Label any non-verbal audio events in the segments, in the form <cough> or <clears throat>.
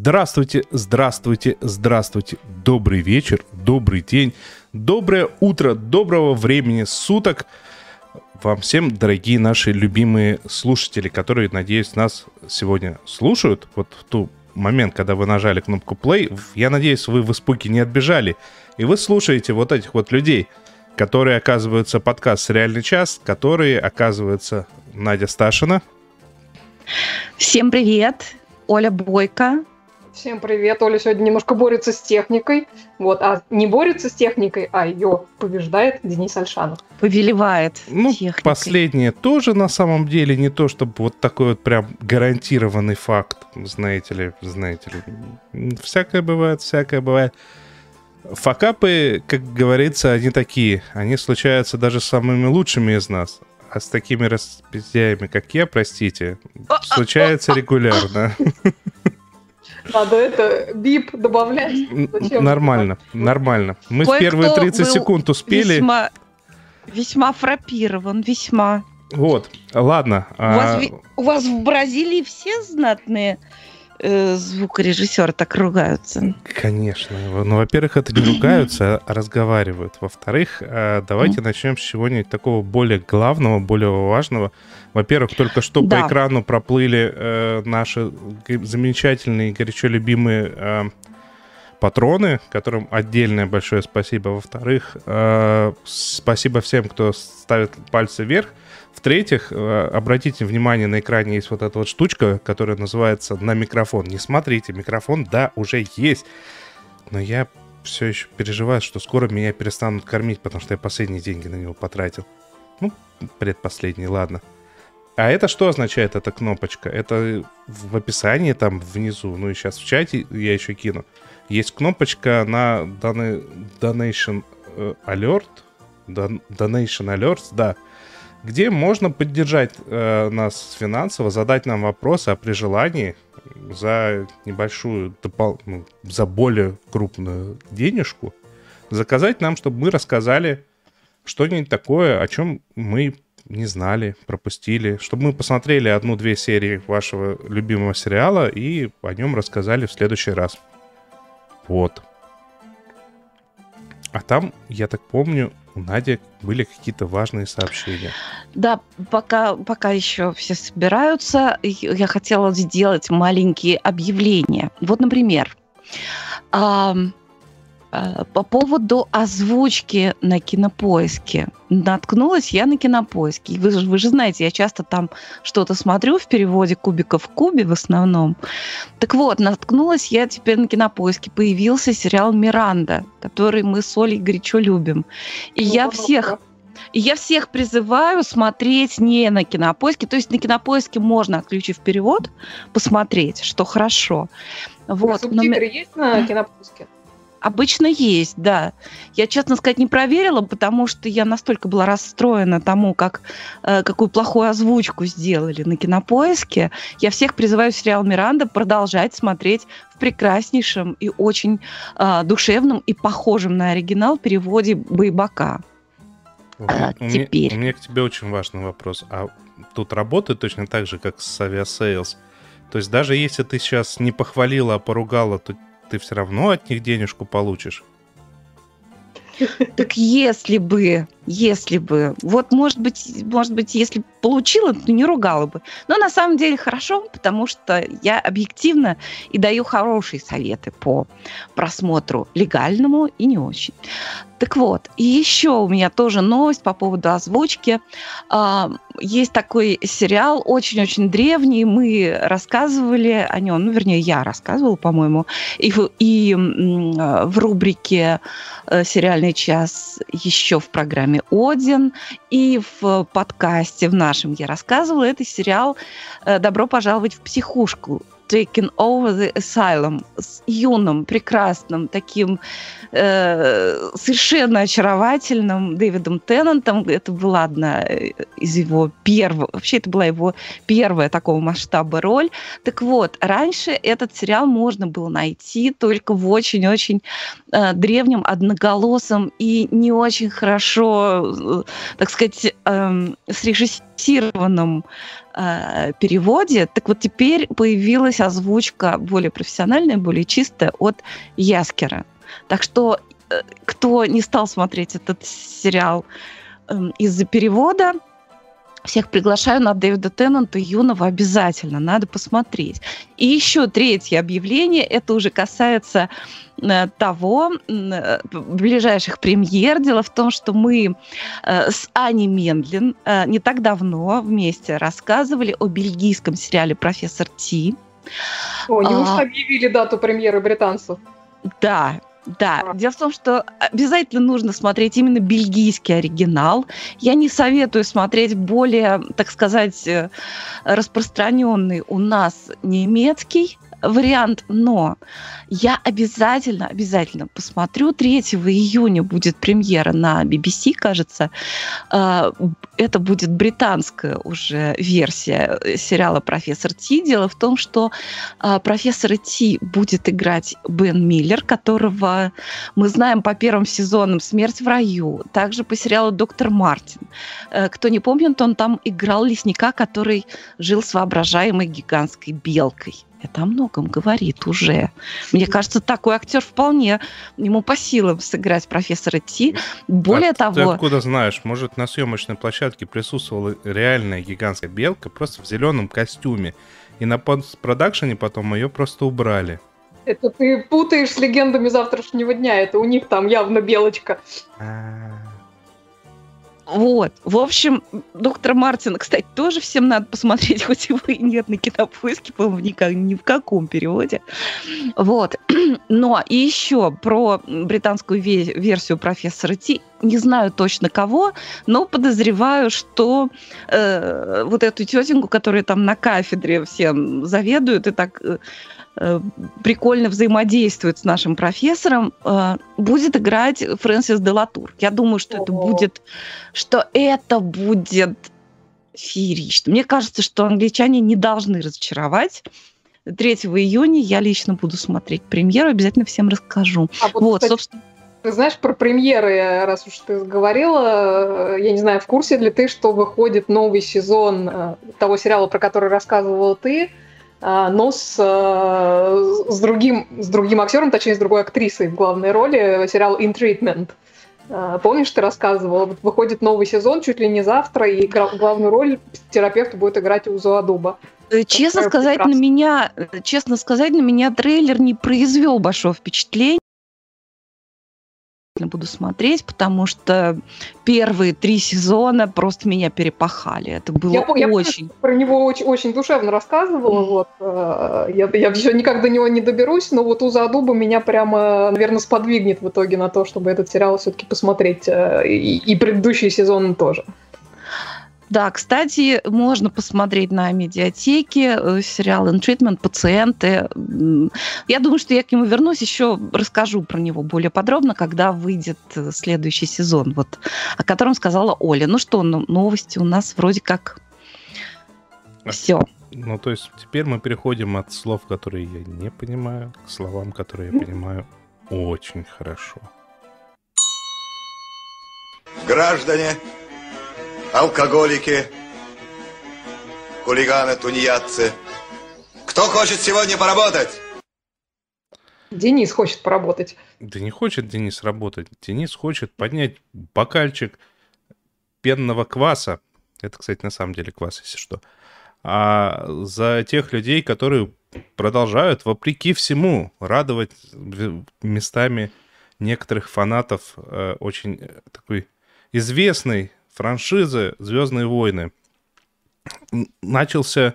Здравствуйте, здравствуйте, здравствуйте. Добрый вечер, добрый день, доброе утро, доброго времени суток вам всем, дорогие наши любимые слушатели, которые, надеюсь, нас сегодня слушают. Вот в ту момент, когда вы нажали кнопку play, я надеюсь, вы в испуге не отбежали, и вы слушаете вот этих вот людей, которые оказываются подкаст «Реальный час», которые оказываются Надя Сташина. Всем привет, Оля Бойко. Всем привет, Оля сегодня немножко борется с техникой, вот, а не борется с техникой, а ее побеждает Денис Альшанов. Повелевает Ну, техникой. последнее тоже на самом деле не то, чтобы вот такой вот прям гарантированный факт, знаете ли, знаете ли. Всякое бывает, всякое бывает. Факапы, как говорится, они такие. Они случаются даже с самыми лучшими из нас. А с такими распиздяями, как я, простите, случается регулярно. <laughs> Надо это бип добавлять. Зачем? Нормально, нормально. Мы в первые 30 был секунд успели. Весьма, весьма фрапирован, весьма. Вот, ладно. У, вас, а, ви- у вас в Бразилии все знатные э, звукорежиссеры так ругаются? Конечно. Ну, во-первых, это не ругаются, а разговаривают. Во-вторых, а, давайте начнем с чего-нибудь такого более главного, более важного. Во-первых, только что Да. по экрану проплыли э, наши замечательные, горячо любимые э, патроны, которым отдельное большое спасибо. Во-вторых, э, спасибо всем, кто ставит пальцы вверх. В-третьих, э, обратите внимание, на экране есть вот эта вот штучка, которая называется на микрофон. Не смотрите, микрофон, да, уже есть. Но я все еще переживаю, что скоро меня перестанут кормить, потому что я последние деньги на него потратил. Ну, предпоследний, ладно. А это что означает, эта кнопочка? Это в описании там внизу, ну и сейчас в чате я еще кину. Есть кнопочка на Dona- Donation э, Alert, Don- Donation Alerts, да, где можно поддержать э, нас финансово, задать нам вопросы, а при желании за небольшую, допол- ну, за более крупную денежку заказать нам, чтобы мы рассказали что-нибудь такое, о чем мы не знали, пропустили, чтобы мы посмотрели одну-две серии вашего любимого сериала и о нем рассказали в следующий раз. Вот. А там, я так помню, у Нади были какие-то важные сообщения. Да, пока, пока еще все собираются, я хотела сделать маленькие объявления. Вот, например, по поводу озвучки на кинопоиске. Наткнулась я на кинопоиске. Вы, же- вы же знаете, я часто там что-то смотрю в переводе кубиков в кубе в основном. Так вот, наткнулась я теперь на кинопоиске. Появился сериал Миранда, который мы с Олей горячо любим. И я Ну, всех и я всех призываю смотреть не на кинопоиске. То есть на кинопоиске можно, отключив перевод, посмотреть, что хорошо. Вот. но ми- Субтитры есть на Кинопоиске? Обычно есть, да. Я, честно сказать, не проверила, потому что я настолько была расстроена тому, как, э, какую плохую озвучку сделали на кинопоиске. Я всех призываю сериал Миранда продолжать смотреть в прекраснейшем и очень э, душевном и похожем на оригинал переводе Байбака. А, у, меня, теперь. у меня к тебе очень важный вопрос. А тут работает точно так же, как с Aviasales? То есть даже если ты сейчас не похвалила, а поругала, то ты все равно от них денежку получишь? Так если бы, если бы, вот может быть, может быть, если получила, то не ругала бы. Но на самом деле хорошо, потому что я объективно и даю хорошие советы по просмотру легальному и не очень. Так вот, и еще у меня тоже новость по поводу озвучки. А, Есть такой сериал, очень-очень древний, мы рассказывали о нем, ну, вернее, я рассказывала, по-моему, и, в- и в рубрике э, «Сериальный час» еще в программе «Один», и в подкасте в нашем я рассказывала. Это сериал «Добро пожаловать в психушку». Taking Over the Asylum с юным, прекрасным, таким э, совершенно очаровательным Дэвидом Теннантом. Это была одна из его первых, вообще это была его первая такого масштаба роль. Так вот, раньше этот сериал можно было найти только в очень-очень э, древнем, одноголосом и не очень хорошо, э, так сказать, э, срежиссированном э, переводе. Так вот теперь появилась озвучка более профессиональная, более чистая от Яскера. Так что э, кто не стал смотреть этот сериал э, из-за перевода, всех приглашаю на Дэвида Теннанта юного обязательно, надо посмотреть. И еще третье объявление, это уже касается э, того, э, ближайших премьер. Дело в том, что мы э, с Аней Мендлин не так давно вместе рассказывали о бельгийском сериале «Профессор Ти». О, неужто а, объявили дату премьеры британцев? Да, да, дело в том, что обязательно нужно смотреть именно бельгийский оригинал. Я не советую смотреть более, так сказать, э, распространенный у нас немецкий вариант, но я обязательно, обязательно посмотрю. 3 июня будет премьера на BBC, кажется. А, это будет британская уже версия сериала «Профессор Ти». Дело в том, что а, профессора Ти будет играть Бен Миллер, которого мы знаем по первым сезонам «Смерть в раю», также по сериалу «Доктор Мартин». Э, кто не помнит, он там играл лесника, который жил с воображаемой гигантской белкой. Это о многом говорит уже. Мне кажется, такой актер вполне ему по силам сыграть профессора Ти. Более а того... Ты откуда знаешь? Может, на съемочной площадке присутствовала реальная гигантская белка просто в зеленом костюме. И на постпродакшене потом ее просто убрали. Это ты путаешь с легендами завтрашнего дня. Это у них там явно белочка. А-а-а. Вот. В общем, доктор Мартин, кстати, тоже всем надо посмотреть, <laughs> хоть его и нет на кинопоиске, по-моему, никак, ни в каком переводе. Вот. <clears throat> Но и еще про британскую версию профессора Ти. Не знаю точно кого, но подозреваю, что э, вот эту тетеньку, которая там на кафедре всем заведует и так Э, прикольно взаимодействует с нашим профессором, э, будет играть Фрэнсис Делатур. Я думаю, что это будет, что это будет феерично. Мне кажется, что англичане не должны разочаровать. 3 июня я лично буду смотреть премьеру, обязательно всем расскажу. А вот, вот кстати, собственно. Ты знаешь, про премьеры, раз уж ты говорила, я не знаю, в курсе ли ты, что выходит новый сезон э, того сериала, про который рассказывала ты, но с, э, с, другим, с другим актером, точнее, с другой актрисой в главной роли, сериал «In Treatment». А, помнишь, ты рассказывала, выходит новый сезон чуть ли не завтра, и главную роль терапевт будет играть Узу Адуба. Э, честно сказать, на меня, честно сказать, на меня трейлер не произвел большого впечатления буду смотреть, потому что первые три сезона просто меня перепахали. Это было я, очень... Я про него очень, очень душевно рассказывала. Вот. Э, я, я еще никак до него не доберусь, но вот Уза Адуба меня прямо, наверное, сподвигнет в итоге на то, чтобы этот сериал все-таки посмотреть. Э, и, и предыдущие сезоны тоже. Да, кстати, можно посмотреть на медиатеке э, сериал «In Treatment», «Пациенты». Я думаю, что я к нему вернусь, еще расскажу про него более подробно, когда выйдет э, следующий сезон, вот, о котором сказала Оля. Ну что, ну, новости у нас вроде как все. Ну, то есть теперь мы переходим от слов, которые я не понимаю, к словам, которые я понимаю очень хорошо. Граждане, алкоголики, хулиганы, тунеядцы. Кто хочет сегодня поработать? Денис хочет поработать. Да не хочет Денис работать. Денис хочет поднять бокальчик пенного кваса. Это, кстати, на самом деле квас, если что. А за тех людей, которые продолжают, вопреки всему, радовать местами некоторых фанатов э, очень такой известный франшизы «Звездные войны» начался...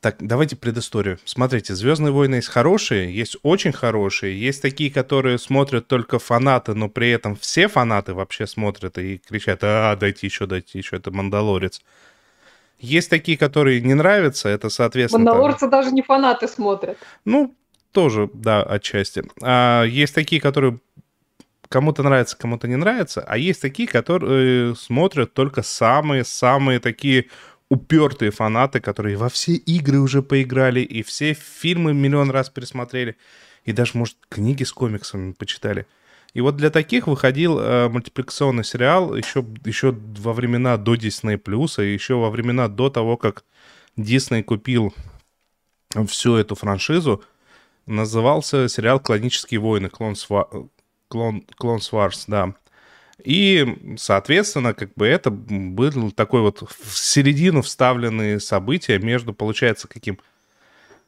Так, давайте предысторию. Смотрите, «Звездные войны» есть хорошие, есть очень хорошие, есть такие, которые смотрят только фанаты, но при этом все фанаты вообще смотрят и кричат, а, дайте еще, дайте еще, это «Мандалорец». Есть такие, которые не нравятся, это, соответственно... там- Мандалорцы даже не фанаты смотрят. Ну, тоже, да, отчасти. А есть такие, которые кому-то нравятся, кому-то не нравятся, а есть такие, которые смотрят только самые-самые такие упертые фанаты, которые во все игры уже поиграли, и все фильмы миллион раз пересмотрели, и даже, может, книги с комиксами почитали. И вот для таких выходил э, мультипликационный сериал еще, еще во времена до Disney+, и еще во времена до того, как Disney купил всю эту франшизу, назывался сериал «Клонические войны», Clone, Swa- Clone, Clone Wars, да. И, соответственно, как бы это был такой вот в середину вставленные события между, получается, каким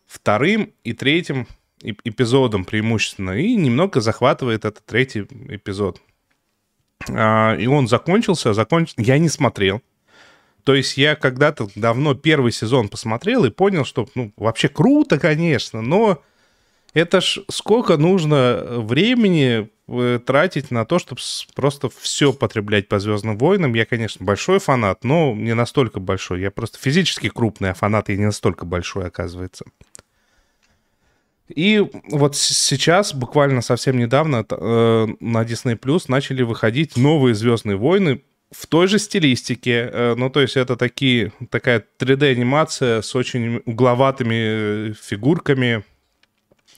вторым и третьим эп- эпизодом преимущественно, и немного захватывает этот третий эпизод. А, и он закончился, закончился... Я не смотрел. То есть я когда-то давно первый сезон посмотрел и понял, что, ну, вообще круто, конечно, но это ж сколько нужно времени э, тратить на то, чтобы просто все потреблять по Звездным войнам. Я, конечно, большой фанат, но не настолько большой. Я просто физически крупный, а фанат я не настолько большой, оказывается. И вот сейчас, буквально совсем недавно, э, на Disney Plus начали выходить новые Звездные войны в той же стилистике. Э, ну, то есть это такие, такая 3D-анимация с очень угловатыми э, фигурками.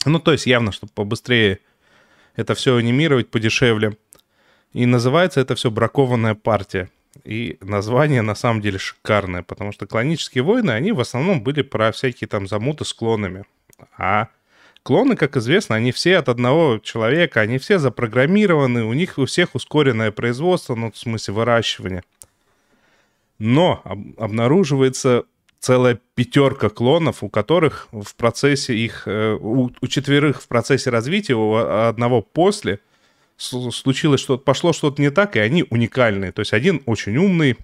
Ну, то есть явно, чтобы побыстрее это все анимировать, подешевле. И называется это все «Бракованная партия». И название на самом деле шикарное, потому что клонические войны, они в основном были про всякие там замуты с клонами. А клоны, как известно, они все от одного человека, они все запрограммированы, у них у всех ускоренное производство, ну, в смысле выращивания. Но об- обнаруживается целая пятерка клонов, у которых в процессе их, э, у, у четверых в процессе развития, у одного после, случилось что-то, пошло что-то не так, и они уникальные. То есть один очень умный,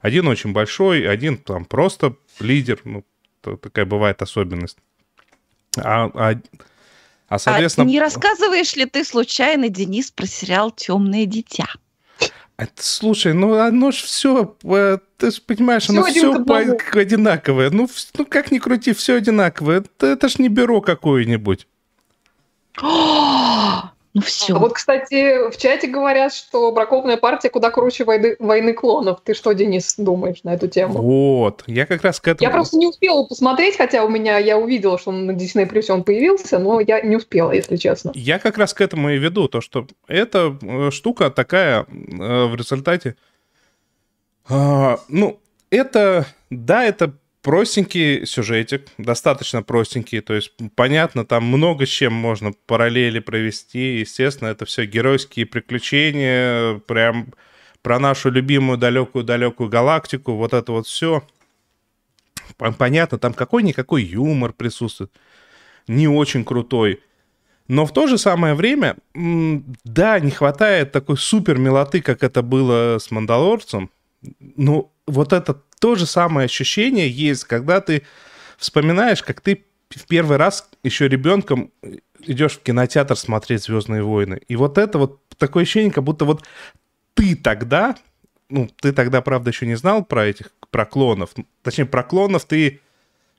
один очень большой, один там просто лидер, ну, такая бывает особенность. А, а, а, соответственно... А не рассказываешь ли ты случайно, Денис, про сериал «Темное дитя»? Это, слушай, ну оно ж все, ты же понимаешь, оно все одному. одинаковое. Ну, ну как ни крути, все одинаковое. Это, это ж не бюро какое-нибудь. <gasps> <gasps> Ну все. А вот, кстати, в чате говорят, что бракованная партия куда круче войны, войны клонов. Ты что, Денис, думаешь на эту тему? Вот, я как раз к этому... Я просто не успела посмотреть, хотя у меня я увидела, что на Disney Plus он появился, но я не успела, если честно. Я как раз к этому и веду, то, что эта э, штука такая э, в результате... а, ну, это, да, это простенький сюжетик, достаточно простенький, то есть понятно, там много с чем можно параллели провести, естественно, это все геройские приключения, прям про нашу любимую далекую-далекую галактику, вот это вот все. Понятно, там какой-никакой юмор присутствует, не очень крутой. Но в то же самое время, да, не хватает такой супер милоты, как это было с Мандалорцем. Но вот это то же самое ощущение есть, когда ты вспоминаешь, как ты в первый раз еще ребенком идешь в кинотеатр смотреть Звездные войны. И вот это вот такое ощущение, как будто вот ты тогда, ну, ты тогда, правда, еще не знал про этих, про клонов. Точнее, про клонов ты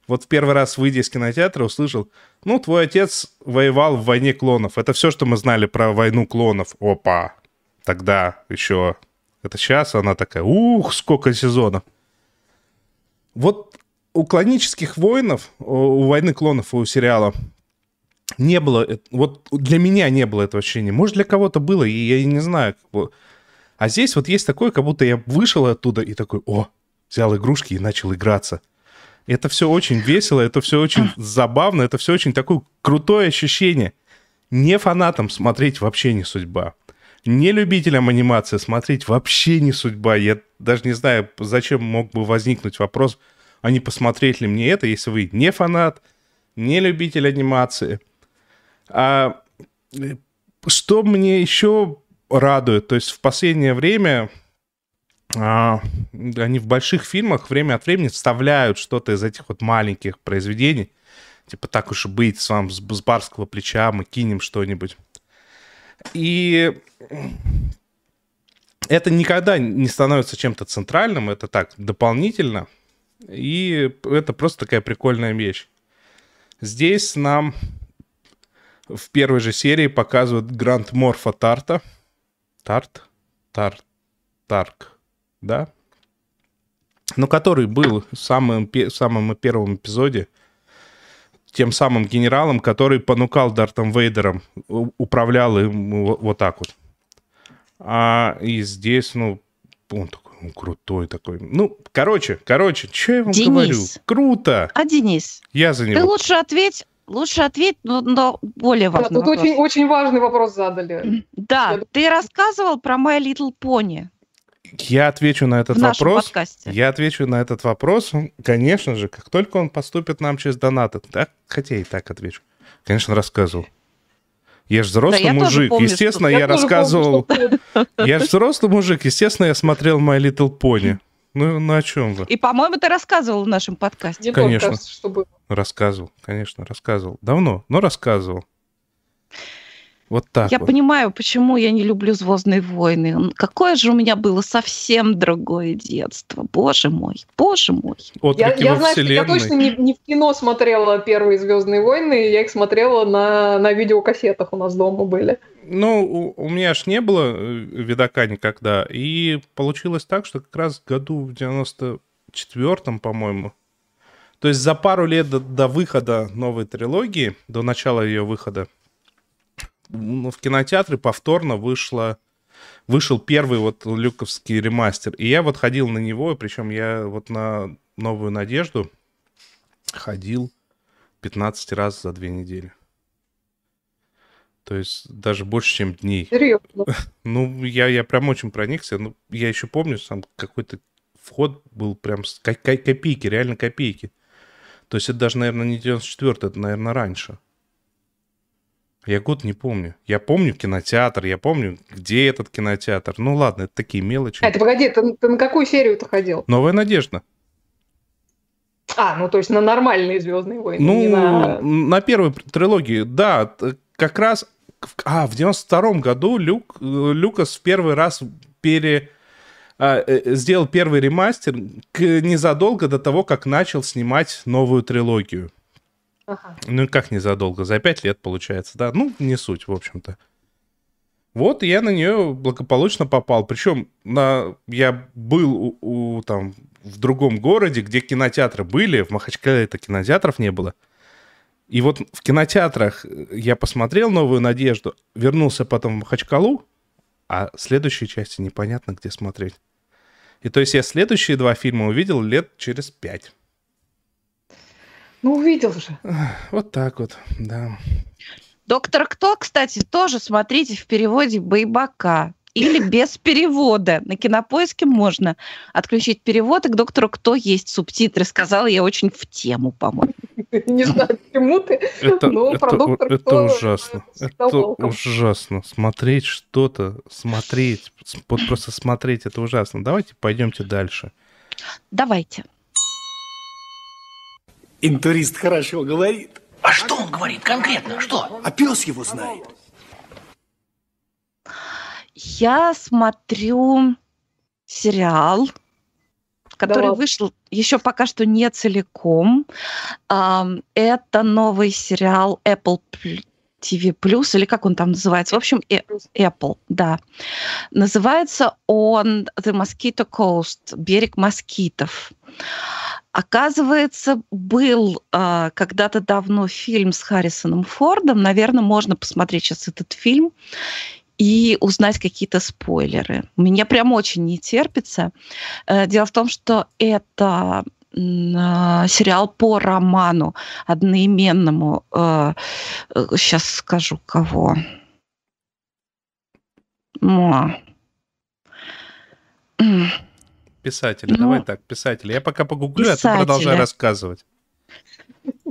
вот в первый раз, выйдя из кинотеатра, услышал, ну, твой отец воевал в войне клонов. Это все, что мы знали про войну клонов. Опа, тогда еще. Это сейчас она такая, ух, сколько сезонов. Вот у клонических воинов, у войны клонов, у сериала, не было, вот для меня не было этого ощущения. Может, для кого-то было, и я не знаю. А здесь вот есть такое, как будто я вышел оттуда и такой, о, взял игрушки и начал играться. Это все очень весело, это все очень <clears throat> забавно, это все очень такое крутое ощущение. Не фанатам смотреть вообще не судьба. Не любителям анимации смотреть вообще не судьба. Я даже не знаю, зачем мог бы возникнуть вопрос, а не посмотреть ли мне это, если вы не фанат, не любитель анимации. А э, что мне еще радует, то есть в последнее время а, они в больших фильмах время от времени вставляют что-то из этих вот маленьких произведений. Типа, так уж и быть, с вам с, барского плеча мы кинем что-нибудь. И это никогда не становится чем-то центральным, это так, дополнительно. И это просто такая прикольная вещь. Здесь нам в первой же серии показывают Гранд Морфа Тарта. Тарт? Тарт. Тарк. Да? Ну, который был в самом, пе- самом первом эпизоде тем самым генералом, который понукал Дартом Вейдером, управлял им вот так вот. А и здесь, ну, он такой ну, крутой такой. Ну, короче, короче, что я вам Денис. говорю? Круто! А, Денис, Я за ты него. лучше ответь, лучше ответь, но, но более Да, важный тут вопрос. очень, очень важный вопрос задали. Да, Я- ты рассказывал про My Little Pony Я отвечу на этот в нашем вопрос. подкасте. Я отвечу на этот вопрос, конечно же, как только он поступит нам через донаты. Да, хотя и так отвечу. Конечно, рассказывал. Я же взрослый Да, я мужик. помню, естественно, я, помню, рассказывал. что- <laughs> Я же взрослый мужик. Естественно, я смотрел My Little Pony. Ну, ну о чем вы? И, по-моему, ты рассказывал в нашем подкасте. Тоже Конечно. кажется, что было. Рассказывал, конечно, рассказывал. Давно, но рассказывал. Вот так Я вот. понимаю, почему я не люблю «Звездные войны». Какое же у меня было совсем другое детство. Боже мой, боже мой. Я, Отклики я во знаю, что я точно не, не в кино смотрела первые Звездные войны, я их смотрела на, на видеокассетах у нас дома были. Ну, у, у меня ж не было э, видака никогда. И получилось так, что как раз году в 94-м, по-моему, то есть за пару лет до, до выхода новой трилогии, до начала ее выхода, ну, в кинотеатре повторно вышло, вышел первый вот люковский ремастер. И я вот ходил на него, причем я вот на «Новую надежду» ходил 15 раз за две недели. То есть даже больше, чем дней. Серьезно. <laughs> Ну, я, я прям очень проникся. Ну, я еще помню, сам какой-то вход был прям с ко- ко- копейки, реально копейки. То есть это даже, наверное, не 94 это, наверное, раньше. Я год не помню. Я помню кинотеатр, я помню, где этот кинотеатр. Ну ладно, это такие мелочи. А, ты погоди, ты, ты на какую серию ты ходил? Новая надежда. А, ну то есть на нормальные Звездные войны, Ну, на... на первой трилогии, да, как раз... А, в 92-м году Люк, э, Люкас в первый раз пере... а, э, сделал первый ремастер к, незадолго до того, как начал снимать новую трилогию. Ага. Ну, как незадолго? За пять лет, получается, да? Ну, не суть, в общем-то. Вот я на нее благополучно попал. Причем на... я был у, у, там в другом городе, где кинотеатры были. В Махачкале это кинотеатров не было. И вот в кинотеатрах я посмотрел «Новую надежду», вернулся потом в Махачкалу, а следующей части непонятно, где смотреть. И то есть я следующие два фильма увидел лет через пять. Ну, увидел же. Вот так вот, да. Доктор Кто, кстати, тоже смотрите в переводе Байбака или <laughs> без перевода. На кинопоиске можно отключить перевод, и к доктору Кто есть субтитры. Сказала я очень в тему, по-моему. Не знаю, почему ты. Это, это, про доктора это ужасно. Это ужасно. Смотреть что-то, смотреть, вот просто смотреть, это ужасно. Давайте пойдемте дальше. Давайте. Интурист хорошо говорит, А что он говорит конкретно? Что? а пес его знает. Я смотрю сериал, который ладно. вышел еще пока что не целиком. Это новый сериал Apple Pl- TV или как он там называется? В общем, э- Apple, да. Называется он The Mosquito Coast, берег москитов. Оказывается, был а, когда-то давно фильм с Харрисоном Фордом. Наверное, можно посмотреть сейчас этот фильм и узнать какие-то спойлеры. Мне прям очень не терпится. Э, Дело в том, что это сериал по роману одноименному. Сейчас скажу кого. М. М. Писатели, Ну, давай так, писатели. Я пока погуглю, а ты продолжай рассказывать.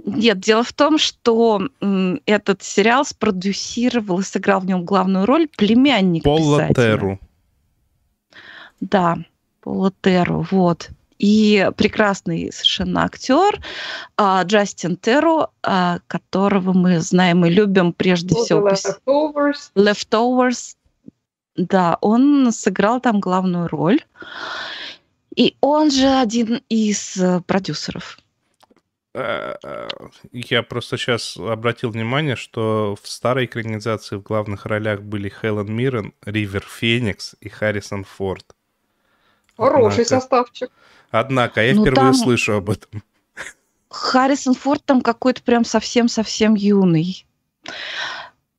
Нет, дело в том, что этот сериал спродюсировал и сыграл в нем главную роль племянник Полла писателя. Терру. Да, Пола Терру, вот. И прекрасный совершенно актер а, Джастин Терру, а, которого мы знаем и любим прежде Вот всего Leftovers. Leftovers. Да, он сыграл там главную роль. И он же один из э, продюсеров. Э, э, Я просто сейчас обратил внимание, что в старой экранизации в главных ролях были Хелен Миррен, Ривер Феникс и Харрисон Форд. Хороший Однако- составчик. Однако я Ну, впервые там- слышу об этом. Харрисон Форд там какой-то прям совсем-совсем юный.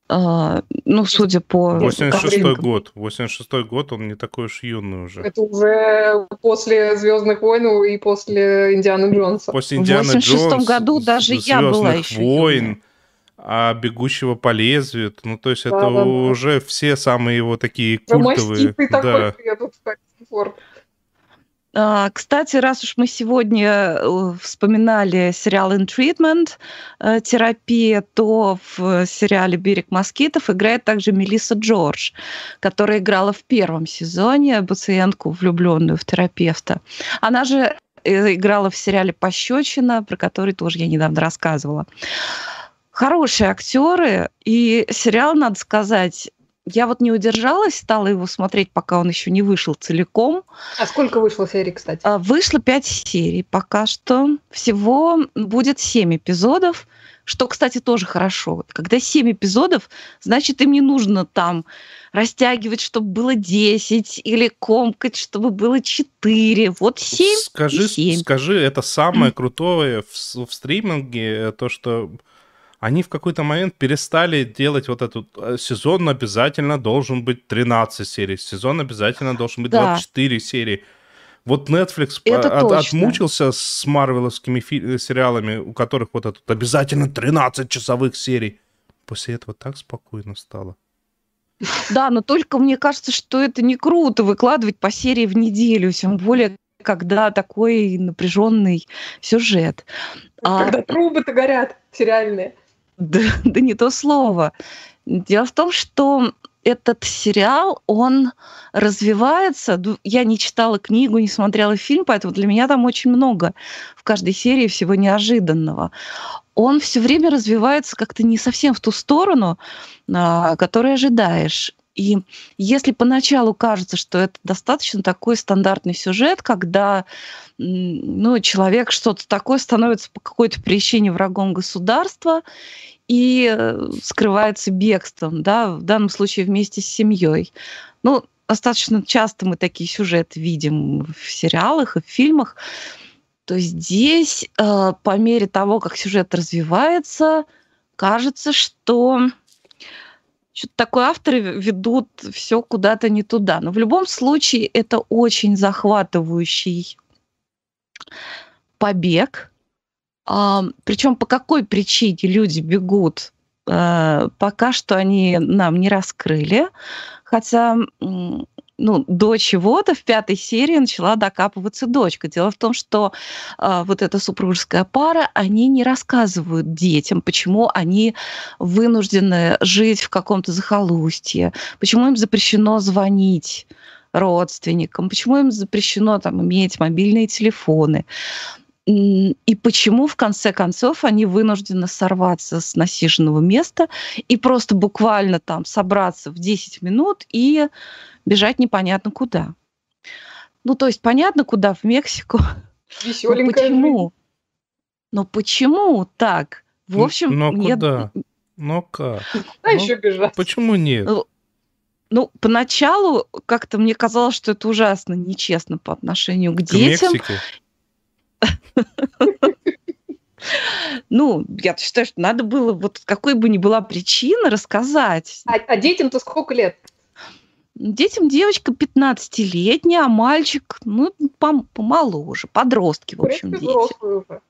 А, ну, судя по 86-й картинкам. год. 86-й год, он не такой уж юный уже. Это уже после Звездных войн и после Индианы Джонса. После В Индианы 86-м Джонс, году даже я была «Звездных еще войн, а «Бегущего по лезвию». Ну, то есть это Да-да-да. уже все самые его такие культовые. маститый такой Да. этот Харрисон Форд. А, Кстати, раз уж мы сегодня э, вспоминали сериал «In Treatment», э, терапия, то в сериале «Берег москитов» играет также Мелисса Джордж, которая играла в первом сезоне пациентку, влюбленную в терапевта. Она же э, играла в сериале «Пощечина», про который тоже я недавно рассказывала. Хорошие актеры, и сериал, надо сказать, я вот не удержалась, стала его смотреть, пока он еще не вышел целиком. А сколько вышло серий, кстати? А, Вышло пять серий пока что. Всего будет семь эпизодов, что, кстати, тоже хорошо. Когда семь эпизодов, значит, им не нужно там растягивать, чтобы было 10, или комкать, чтобы было 4. Вот 7 скажи, и 7. скажи, это самое <clears throat> крутое в, в стриминге, э, то, что они в какой-то момент перестали делать вот этот э, сезон обязательно должен быть 13 серий, сезон обязательно должен быть Да. 24 серии. Вот Netflix Это по- от- точно. отмучился с марвеловскими фи- э, сериалами, у которых вот этот обязательно 13 часовых серий. После этого так спокойно стало. Да, но только мне кажется, что это не круто выкладывать по серии в неделю, тем более когда такой напряженный сюжет. А, Когда трубы-то горят сериальные. Да, <laughs> да не то слово. Дело в том, что этот сериал, он развивается. Я не читала книгу, не смотрела фильм, поэтому для меня там очень много в каждой серии всего неожиданного. Он все время развивается как-то не совсем в ту сторону, а, которую ожидаешь. И если поначалу кажется, что это достаточно такой стандартный сюжет, когда ну, человек что-то такое становится по какой-то причине врагом государства и э, скрывается бегством, да, в данном случае вместе с семьей. Ну, достаточно часто мы такие сюжеты видим в сериалах и в фильмах. То здесь, э, по мере того, как сюжет развивается, кажется, что что-то такое авторы ведут все куда-то не туда. Но в любом случае это очень захватывающий побег. Причем по какой причине люди бегут, э, пока что они нам не раскрыли. Хотя ну, до чего-то в пятой серии начала докапываться дочка. Дело в том, что э, вот эта супружеская пара, они не рассказывают детям, почему они вынуждены жить в каком-то захолустье, почему им запрещено звонить родственникам, почему им запрещено там иметь мобильные телефоны. И почему, в конце концов, они вынуждены сорваться с насиженного места и просто буквально там собраться в 10 минут и бежать непонятно куда. Ну, то есть понятно, куда в Мексику. Но Веселенькая почему? Но почему так? В общем, но нет. куда? <laughs> Ну как? А Ну, еще бежать. Почему нет? Ну, Ну, поначалу как-то мне казалось, что это ужасно нечестно по отношению к К детям. <laughs> Ну, я считаю, что надо было, вот какой бы ни была причина, рассказать. А, а детям-то сколько лет? Детям девочка 15-летняя, а мальчик, ну, пом- помоложе, подростки, в общем, дети. уже.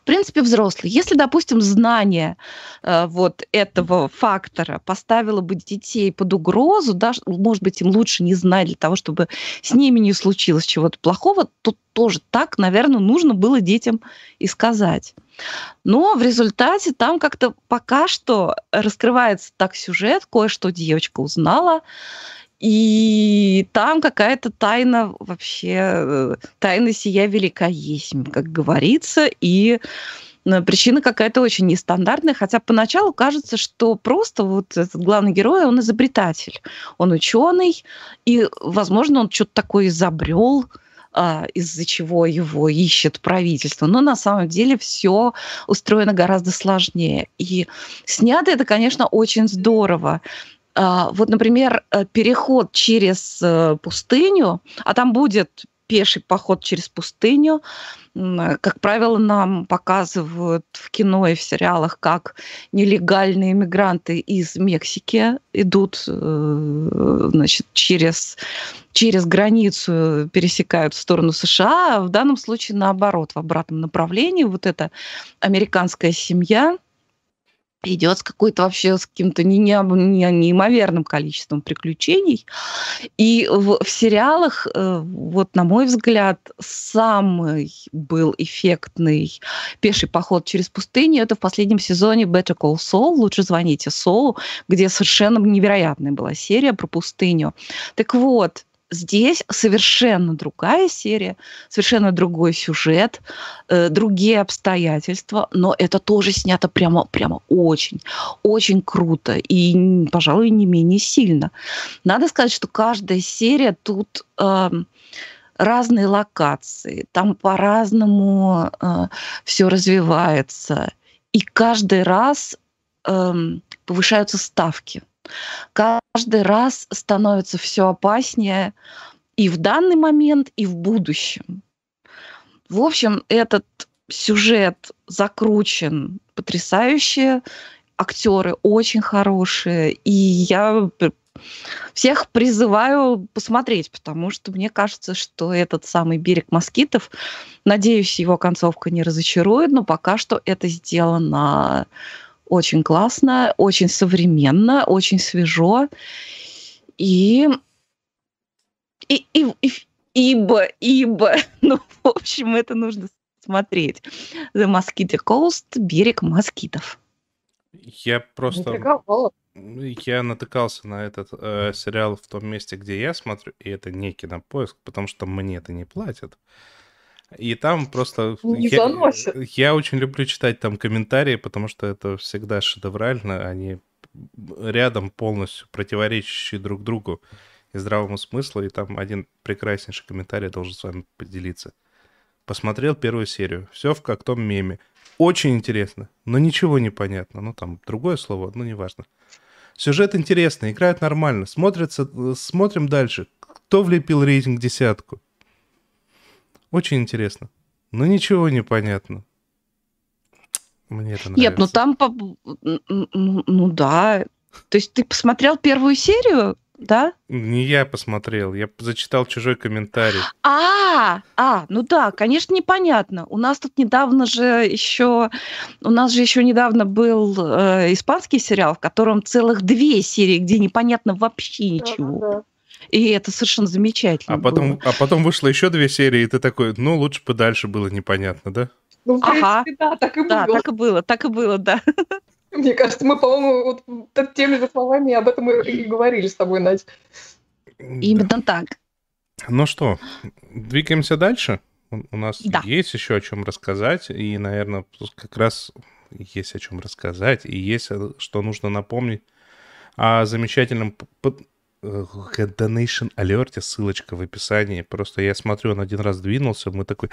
В принципе, взрослые. Если, допустим, знание э, вот этого фактора поставило бы детей под угрозу, да, может быть, им лучше не знать для того, чтобы с ними не случилось чего-то плохого, то тоже так, наверное, нужно было детям и сказать. Но в результате там как-то пока что раскрывается так сюжет, кое-что девочка узнала, и там какая-то тайна вообще, э, тайна сия велика есть, как говорится, и э, причина какая-то очень нестандартная, хотя поначалу кажется, что просто вот этот главный герой, он изобретатель, он ученый, и, возможно, он что-то такое изобрел, а, из-за чего его ищет правительство. Но на самом деле все устроено гораздо сложнее. И снято это, конечно, очень здорово. А, вот, например, э, переход через э, пустыню, а там будет пеший поход через пустыню. Как правило, нам показывают в кино и в сериалах, как нелегальные иммигранты из Мексики идут э, значит, через, через границу, пересекают в сторону США. А в данном случае наоборот, в обратном направлении. Вот эта американская семья – идет с какой-то вообще с каким-то не, не, не, неимоверным количеством приключений. И в, в сериалах, э, вот на мой взгляд, самый был эффектный пеший поход через пустыню это в последнем сезоне Better Call Saul, лучше звоните Солу, где совершенно невероятная была серия про пустыню. Так вот, здесь совершенно другая серия, совершенно другой сюжет, э, другие обстоятельства, но это тоже снято прямо, прямо очень, очень круто и, пожалуй, не менее сильно. Надо сказать, что каждая серия тут э, разные локации, там по-разному э, все развивается, и каждый раз э, повышаются ставки каждый раз становится все опаснее и в данный момент, и в будущем. В общем, этот сюжет закручен потрясающе, актеры очень хорошие, и я всех призываю посмотреть, потому что мне кажется, что этот самый берег москитов, надеюсь, его концовка не разочарует, но пока что это сделано очень классно, очень современно, очень свежо. И, и, и, и ибо, ибо, <laughs> ну, в общем, это нужно смотреть. The Mosquito Coast, берег москитов. Я просто... Я натыкался на этот э, сериал в том месте, где я смотрю, и это не кинопоиск, потому что мне это не платят. И там просто... Не я, заносит. я очень люблю читать там комментарии, потому что это всегда шедеврально. Они рядом полностью противоречащие друг другу и здравому смыслу. И там один прекраснейший комментарий должен с вами поделиться. Посмотрел первую серию. Все в как том меме. Очень интересно, но ничего не понятно. Ну, там другое слово, ну, неважно. Сюжет интересный, играет нормально. Смотрится, э, смотрим дальше. Кто влепил рейтинг десятку? Очень интересно. Но ничего не понятно. Мне это нравится. Нет, ну там, ну, ну да. То есть ты посмотрел первую серию, да? Не я посмотрел, я зачитал чужой комментарий. А, а, ну да, конечно, непонятно. У нас тут недавно же еще, у нас же еще недавно был э, испанский сериал, в котором целых две серии, где непонятно вообще ничего. Да, да. И это совершенно замечательно. А потом, было. а потом вышло еще две серии, и ты такой, ну, лучше бы дальше было непонятно, да? Ну, в принципе, ага. да, так и да, было. так и было, так и было, да. <laughs> Мне кажется, мы, по-моему, вот теми же словами об этом и говорили с тобой, Надь. Именно так. Ну что, двигаемся дальше? У нас да. есть еще о чем рассказать, и, наверное, как раз есть о чем рассказать, и есть э, что нужно напомнить о замечательном Donation Alert, ссылочка в описании. Просто я смотрю, он один раз двинулся, мы такой,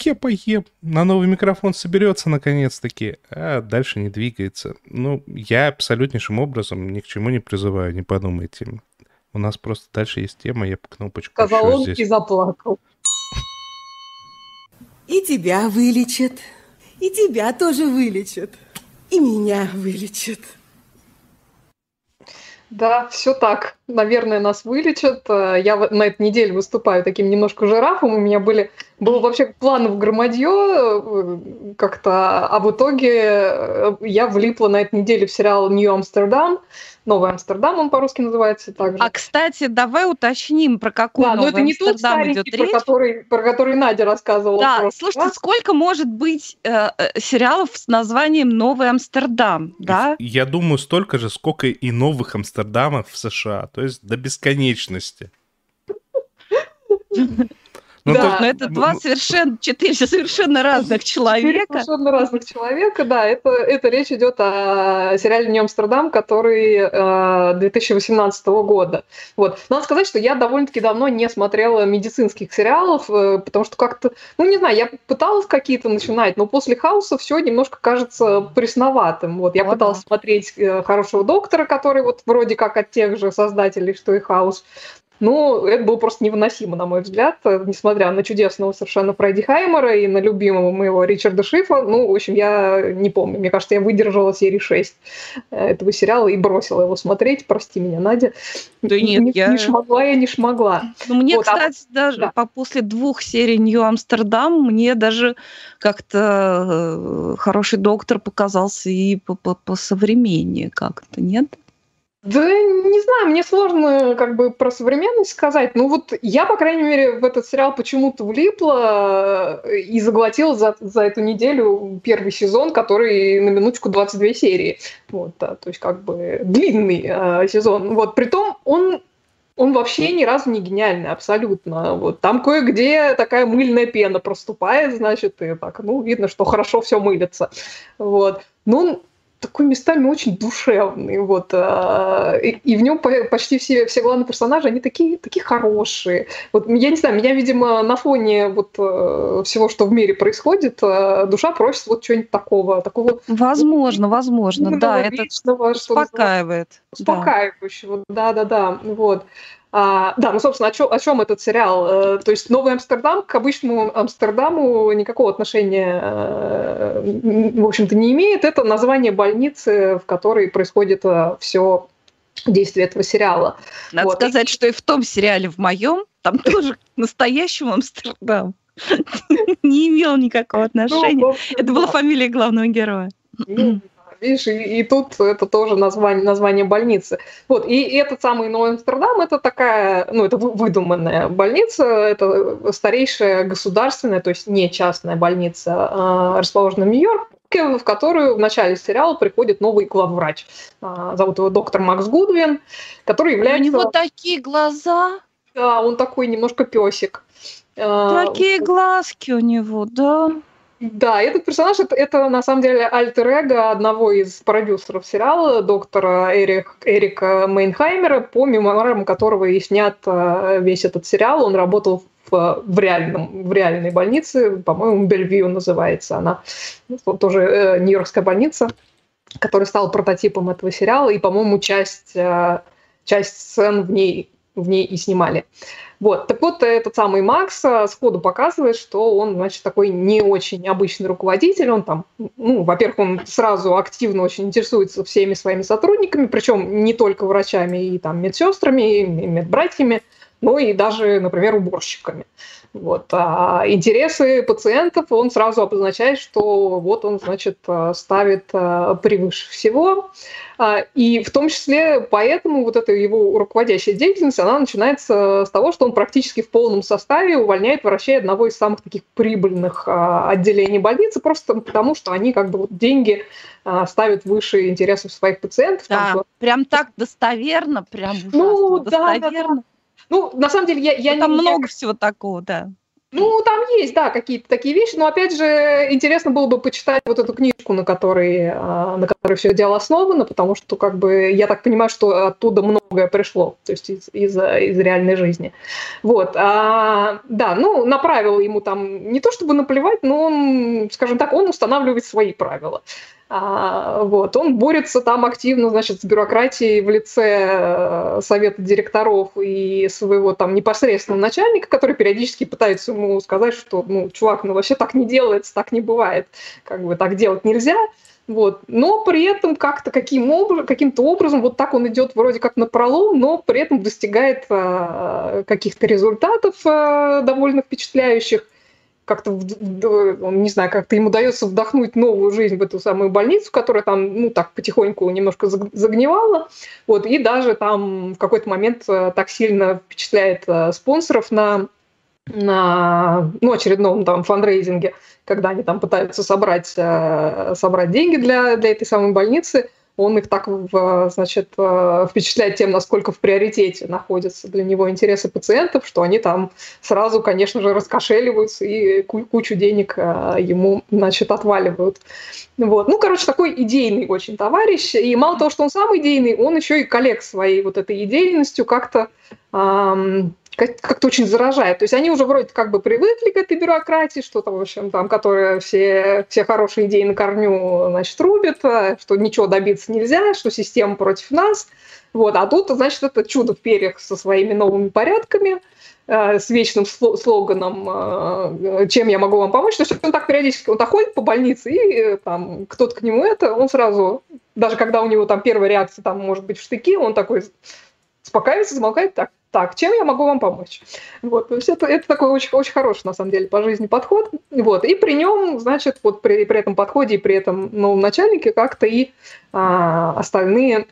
я поем, на новый микрофон соберется наконец-таки, а дальше не двигается. Ну, я абсолютнейшим образом ни к чему не призываю, не подумайте. У нас просто дальше есть тема, я по кнопочку Сказал он здесь. и заплакал. И тебя вылечат, и тебя тоже вылечат, и меня вылечат. Да, все так. Наверное, нас вылечат. Э, я на этой неделе выступаю таким немножко жирафом. У меня были, было вообще планов громадье э, как-то, а в итоге э, я влипла на этой неделе в сериал «Нью Амстердам», Новый Амстердам он по-русски называется также. А, кстати, давай уточним, про какой да, Новый но это не тот старенький, про который, про который Надя рассказывала. Да, просто, слушайте, да? сколько может быть э, э, сериалов с названием «Новый Амстердам», да? Я думаю, столько же, сколько и новых Амстердамов в США, то есть до бесконечности. <laughs> Ну, Да. то Но это два совершенно, четыре совершенно разных Четыре человека. совершенно разных человека, да. Это, это речь идет о сериале «Не Амстердам», который э, 2018 года. Вот. Надо сказать, что я довольно-таки давно не смотрела медицинских сериалов, э, потому что как-то, ну, не знаю, я пыталась какие-то начинать, но после «Хауса» все немножко кажется пресноватым. Вот. Я О, пыталась да. смотреть э, «Хорошего доктора», который вот вроде как от тех же создателей, что и «Хаус». Ну, это было просто невыносимо, на мой взгляд, э, несмотря на чудесного совершенно Фредди Хаймера и на любимого моего Ричарда Шифа. Ну, в общем, я не помню. Мне кажется, я выдержала серии 6 этого сериала и бросила его смотреть. Прости меня, Надя. Да нет, не, я- не шмогла я, не шмогла. Ну, мне, Вот, а- кстати, даже да. по, после двух серий Нью-Амстердам мне даже как-то э, хороший доктор показался и по- по- посовременнее как-то, нет? Да, не знаю, мне сложно как бы про современность сказать. Ну вот я, по крайней мере, в этот сериал почему-то влипла э, и заглотила за, за эту неделю первый сезон, который на минуточку 22 серии. Вот, да, то есть как бы длинный э, сезон. Вот, притом он он вообще ни разу не гениальный, абсолютно. Вот там кое-где такая мыльная пена проступает, значит, и так, ну, видно, что хорошо все мылится. Вот. Он такой местами очень душевный, вот, а, и, и в нем по- почти все, все главные персонажи, они такие, такие хорошие. Вот, я не знаю, меня, видимо, на фоне вот э, всего, что в мире происходит, э, душа просит вот чего-нибудь такого, такого Возможно, возможно, да, это успокаивает. да. успокаивающего, да-да-да, вот. А, да, ну, собственно, о чем, о чем этот сериал? Э, То есть Новый Амстердам к обычному Амстердаму никакого отношения, э, м, в общем-то, не имеет. Это название больницы, в которой происходит все действие этого сериала. Надо Вот. сказать, что и в том сериале в моем там <laughs> тоже к настоящему Амстердам <laughs> не имел никакого отношения. Ну, общем, Это была фамилия главного героя. Видишь, и, и тут это тоже название, название больницы. Вот, и, и этот самый Новый Амстердам, это такая, ну, это вы- выдуманная больница, это старейшая государственная, то есть не частная больница, а, расположенная в Нью-Йорке, в которую в начале сериала приходит новый главврач. А, Зовут его доктор Макс Гудвин, который У является... него такие глаза, Да, он такой немножко песик. А, такие глазки у него, да. Да, этот персонаж это, это на самом деле альтер-эго одного из продюсеров сериала, доктора Эрик, Эрика Мейнхаймера, по мемуарам которого и снят э, весь этот сериал. Он работал в, в, реальном, в реальной больнице, по-моему, Бельвью называется она. Тоже э, Нью-Йоркская больница, которая стала прототипом этого сериала, и, по-моему, часть, э, часть сцен в ней, в ней и снимали. Вот, так вот, этот самый Макс а, сходу показывает, что он, значит, такой не очень обычный руководитель. Он там, ну, во-первых, он сразу активно очень интересуется всеми своими сотрудниками, причем не только врачами и там медсестрами, и медбратьями, но и даже, например, уборщиками. Вот. А интересы пациентов он сразу обозначает, что вот он, значит, ставит а, превыше всего. А, И в том числе поэтому вот эта его руководящая деятельность, она начинается с того, что он практически в полном составе увольняет врачей одного из самых таких прибыльных а, отделений больницы, просто потому что они как бы вот деньги а, ставят выше интересов своих пациентов. Там Да, что- прям так достоверно, прям Ну, да, да, да. Ну, на самом деле, я, я Ну, там не... я- много всего такого, да. Ну, там есть, да, какие-то такие вещи, но опять же, интересно было бы почитать вот эту книжку, на которой, а, на которой все дело основано, потому что, как бы, я так понимаю, что оттуда многое пришло, то есть из, из, из реальной жизни. Вот, а, да, ну, направил ему там не то чтобы наплевать, но он, скажем так, он устанавливает свои правила. А, вот, он борется там активно, значит, с бюрократией в лице э, совета директоров и своего там непосредственного начальника, который периодически пытается ему сказать, что, ну, чувак, ну вообще так не делается, так не бывает, как бы так делать нельзя. Вот. Но при этом как-то каким образом, каким-то образом вот так он идет вроде как на пролом, но при этом достигает э, каких-то результатов э, довольно впечатляющих как-то, не знаю, как-то ему удается вдохнуть новую жизнь в эту самую больницу, которая там, ну, так потихоньку немножко загнивала, вот, и даже там в какой-то момент так сильно впечатляет спонсоров на на ну, очередном там фандрейзинге, когда они там пытаются собрать, собрать деньги для, для этой самой больницы, он их так, значит, э, впечатляет тем, насколько в приоритете находятся для него интересы пациентов, что они там сразу, конечно же, раскошеливаются и кучу денег э, ему, значит, отваливают. Вот. Ну, короче, такой идейный очень товарищ. И мало того, что он сам идейный, он еще и коллег своей вот этой идейностью как-то эм, как-то очень заражает. То есть они уже вроде как бы привыкли к этой бюрократии, что-то, в общем, там, которая все, все хорошие идеи на корню, значит, рубит, а, что ничего добиться нельзя, что система против нас. Вот. А тут, значит, это чудо в перьях со своими новыми порядками, а, с вечным слоганом а, «Чем я могу вам помочь?». То есть он так периодически, так ходит по больнице, и там кто-то к нему это, он сразу, даже когда у него там первая реакция, там, может быть, в штыки, он такой успокаивается, замолкает, так, так, чем я могу вам помочь? Вот, то есть это, это такой очень, очень хороший, на самом деле, по жизни подход. Вот, и при нем, значит, вот при, при этом подходе и при этом новом начальнике как-то и а, остальные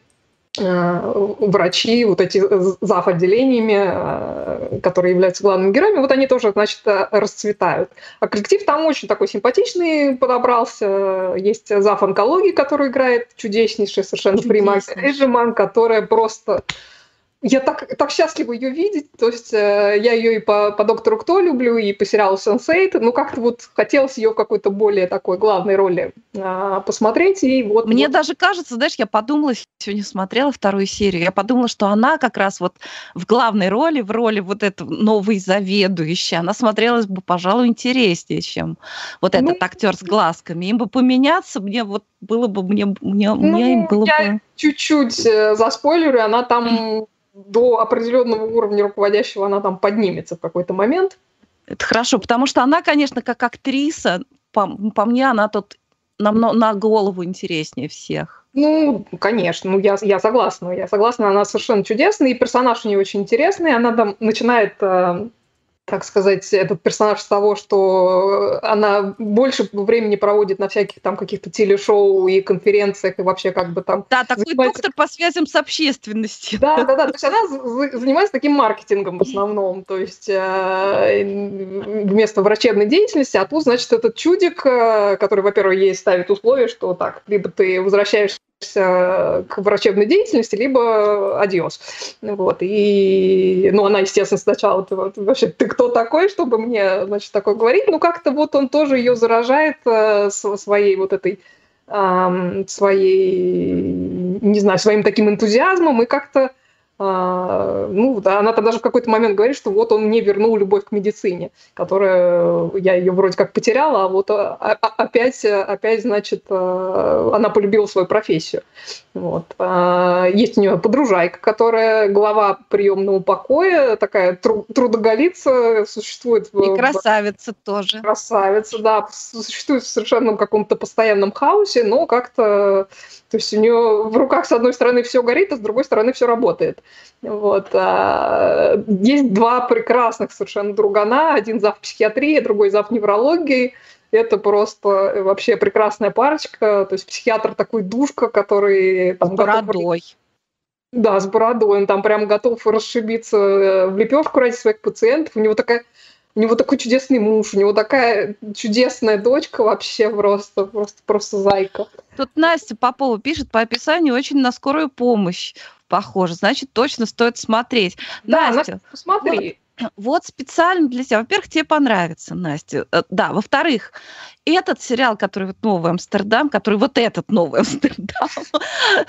а, врачи, вот эти зав. отделениями, а, которые являются главными героями, вот они тоже, значит, расцветают. А коллектив там очень такой симпатичный подобрался. Есть зав. онкологии, который играет чудеснейший совершенно Фрима Эджиман, которая просто я так, так счастлива ее видеть. То есть э, я ее и по, по доктору Кто люблю, и по сериалу Сенсейт. Ну, как-то вот хотелось ее в какой-то более такой главной роли э, посмотреть. И вот, Мне вот. даже кажется, знаешь, я подумала, сегодня смотрела вторую серию, я подумала, что она как раз вот в главной роли, в роли вот этого новой заведующей, она смотрелась бы, пожалуй, интереснее, чем вот ну, этот актер с глазками. Им бы поменяться, мне вот было бы, мне, мне, ну, мне им было я бы... чуть-чуть э, за спойлеры, она там <laughs> до определенного уровня руководящего она там поднимется в какой-то момент. Это хорошо, потому что она, конечно, как актриса, по, по мне, она тут на, на голову интереснее всех. Ну, конечно, ну я, я согласна, я согласна, она совершенно чудесная, и персонаж у нее очень интересный, она там начинает э, так сказать, этот персонаж с того, что она больше времени проводит на всяких там каких-то телешоу и конференциях, и вообще как бы там... Да, такой занимается... доктор по связям с общественностью. Да, да, да. То есть она занимается таким маркетингом в основном, то есть э, вместо врачебной деятельности, а тут, значит, этот чудик, э, который, во-первых, ей ставит условие, что так, либо ты возвращаешься к врачебной деятельности, либо адьос. Вот. И, ну, она, естественно, сначала, ты, вот, вообще, ты кто такой, чтобы мне, значит, такое говорить? Ну, как-то вот он тоже ее заражает э, своей вот этой э, своей, не знаю, своим таким энтузиазмом и как-то ну, да, она там даже в какой-то момент говорит, что вот он мне вернул любовь к медицине, которая, я ее вроде как потеряла, а вот а, а, опять, опять, значит, она полюбила свою профессию. Вот. Есть у нее подружайка, которая глава приемного покоя, такая трудоголица, существует... И красавица в... тоже. Красавица, да, существует в совершенно каком-то постоянном хаосе, но как-то то есть у нее в руках с одной стороны все горит, а с другой стороны все работает. Вот. А, есть два прекрасных совершенно другана, один зав психиатрии, другой зав неврологии. Это просто вообще прекрасная парочка. То есть психиатр такой душка, который... Там, с бородой. Готов... Да, с бородой. Он там прям готов расшибиться э, в лепешку ради своих пациентов. У него такая у него такой чудесный муж, у него такая чудесная дочка вообще просто, просто, просто зайка. Тут Настя Попова пишет по описанию очень на скорую помощь похоже. Значит, точно стоит смотреть. Да, Настя, Настя посмотри. Вот, вот специально для тебя. Во-первых, тебе понравится, Настя. Э, да, во-вторых, этот сериал, который вот «Новый Амстердам», который вот этот «Новый Амстердам»,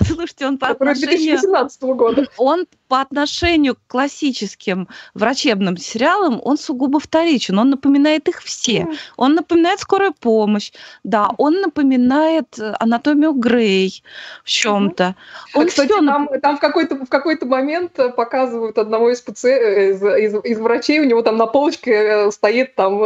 <laughs> слушайте, он по отношению... 2017 года. Он по отношению к классическим врачебным сериалам, он сугубо вторичен. Он напоминает их все. Он напоминает «Скорая помощь», да, он напоминает э, «Анатомию Грей» в чем-то. Он Кстати, там, нап... там в какой-то в какой-то момент э, показывают одного из, паци... Э, из, из, из врачей, у него там на полочке стоит там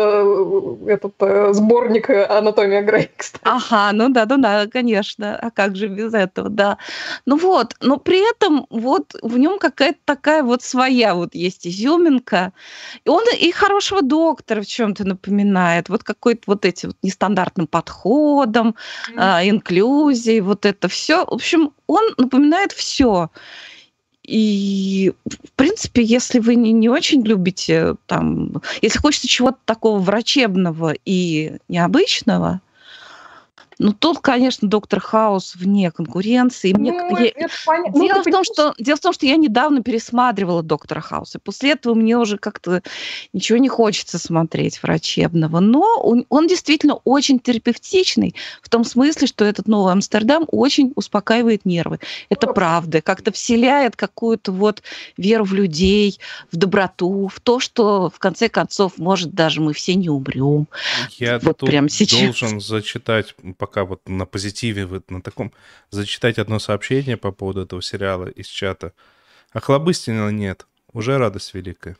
этот сборник анатомия Грей, <laughs> кстати. Ага, ну да, ну да, конечно. А как же без этого, да. Ну вот, но при этом вот в нем какая-то такая вот своя вот есть изюминка. И он и хорошего доктора в чем-то напоминает. Вот какой-то вот эти вот нестандартным подходом, mm. а, инклюзией, вот это все. В общем, он напоминает все. И, в принципе, если вы не, не очень любите, там, если хочется чего-то такого врачебного и необычного, Ну, тут, конечно, доктор Хаус вне конкуренции. Мне, Ну, я- это понятно. Ну, Дело, в том, что, дело в том, что я недавно пересматривала доктора Хауса. После этого мне уже как-то ничего не хочется смотреть врачебного. Но он, он действительно очень терапевтичный в том смысле, что этот Новый Амстердам очень успокаивает нервы. Это Ну, правда. Как-то вселяет какую-то вот веру в людей, в доброту, в то, что в конце концов, может, даже мы все не умрем. Я Вот тут прям сейчас. должен зачитать, пока вот на позитиве, вот на таком, зачитать одно сообщение по поводу этого сериала из чата. Охлобыстина нет. Уже радость великая.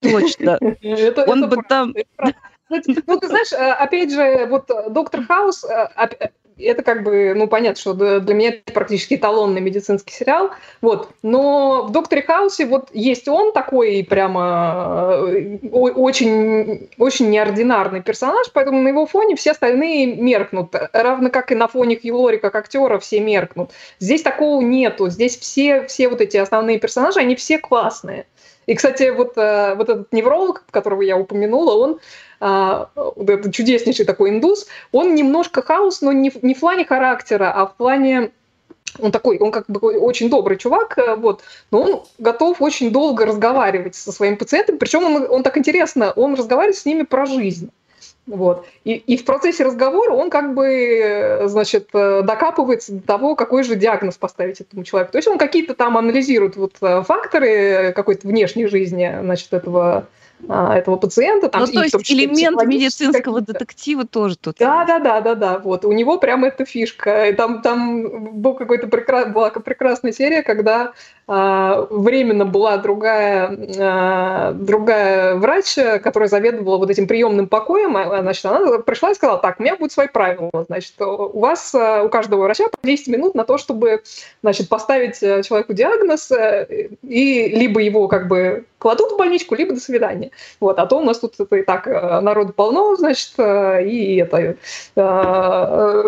Точно. <laughs> это- Он это бы правда, там... Ну, ты знаешь, э, опять же, вот э, доктор Хаус, э, это как бы, ну, понятно, что для меня это практически эталонный медицинский сериал, вот, но в «Докторе Хаусе» вот есть он такой прямо э, очень, очень неординарный персонаж, поэтому на его фоне все остальные меркнут, равно как и на фоне Хью Лори как актера все меркнут. Здесь такого нету, здесь все, все вот эти основные персонажи, они все классные. И, кстати, вот, э, вот этот невролог, которого я упомянула, он вот этот чудеснейший такой индус, он немножко хаос, но не, не в плане характера, а в плане он такой, он как бы очень добрый чувак, э, вот, но он готов очень долго разговаривать со своими пациентами, причем он, он так интересно, он разговаривает с ними про жизнь. Вот. И, и в процессе разговора он как бы, э, значит, э, докапывается до того, какой же диагноз поставить этому человеку. То есть он какие-то там анализирует вот факторы какой-то внешней жизни, значит, этого, а, этого пациента. Там, Ну, то есть числе элемент медицинского детектива тоже тут. Да, да, да, да, да. Вот у него прям эта фишка. И там, там был какой-то прекра... была прекрасная серия, когда временно была другая, а, другая врач, которая заведовала вот этим приемным покоем. А, Значит, она пришла и сказала: так, у меня будут свои правила. Значит, у вас а, у каждого врача по 10 минут на то, чтобы значит, поставить э, человеку диагноз, э, и либо его как бы кладут в больничку, либо до свидания. Вот, а то у нас тут это и так э, народу полно, значит, и это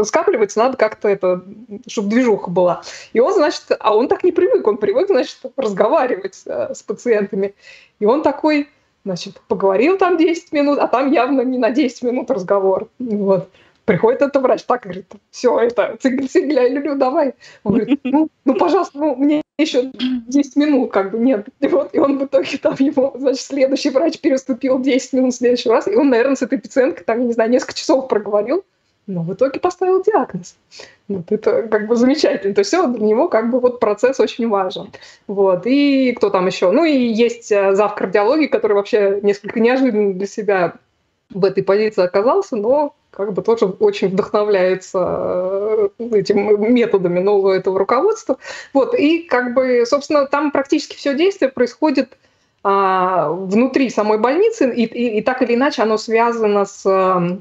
скапливается, надо как-то это, чтобы движуха была. И он, значит, а он так не привык, он привык, значит, разговаривать э, с пациентами. И он такой, значит, поговорил там 10 минут, а там явно не на 10 минут разговор. Вот. Приходит этот врач, так говорит, все, это, цигля, люлю, давай. Он говорит, ну, ну, пожалуйста, ну, мне еще 10 минут, как бы, нет. И вот, и он в итоге там его, значит, следующий врач переступил 10 минут в следующий раз, и он, наверное, с этой пациенткой там, я не знаю, несколько часов проговорил, но в итоге поставил диагноз. Вот это как бы замечательно. То есть все для него как бы вот процесс очень важен. Вот. И кто там еще? Ну и есть э, зав кардиологии, который вообще несколько неожиданно для себя в этой позиции оказался, но как бы тоже очень вдохновляется э, этими методами нового этого руководства. Вот, и как бы, собственно, там практически все действие происходит а, внутри самой больницы, и, и, и так или иначе оно связано с, э,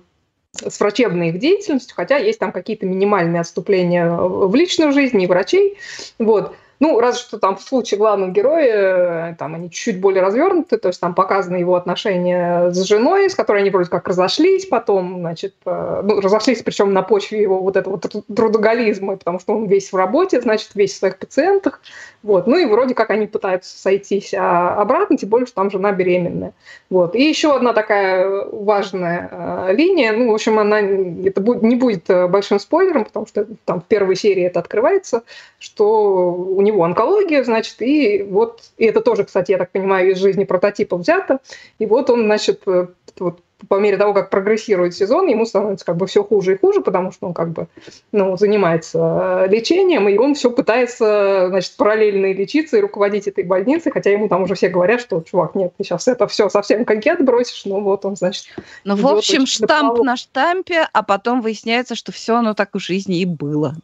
с врачебной их деятельностью, хотя есть там какие-то минимальные отступления в личную жизнь и врачей. Вот. Ну, разве что там в случае главного героя, э, там они чуть-чуть более развернуты, то есть там показаны его отношения с женой, с которой они вроде как разошлись потом, значит, э, ну, разошлись причем на почве его вот этого труд- трудоголизма, потому что он весь в работе, значит, весь в своих пациентах, вот, ну и вроде как они пытаются сойтись а, обратно, тем более, что там жена беременная, вот. И еще одна такая важная э, линия, ну, в общем, она, это будет, не будет большим спойлером, потому что там в первой серии это открывается, что у него онкология, значит, и вот, и это тоже, кстати, я так понимаю, из жизни прототипа взято, и вот он, значит, э, вот по мере того, как прогрессирует сезон, ему становится как бы все хуже и хуже, потому что он как бы ну, занимается э, лечением, и он все пытается, значит, параллельно лечиться и руководить этой больницей, хотя ему там уже все говорят, что, чувак, нет, ты сейчас это все совсем конкет бросишь, ну вот он, значит, Ну, в общем, штамп на штампе, а потом выясняется, что все оно так в жизни и было.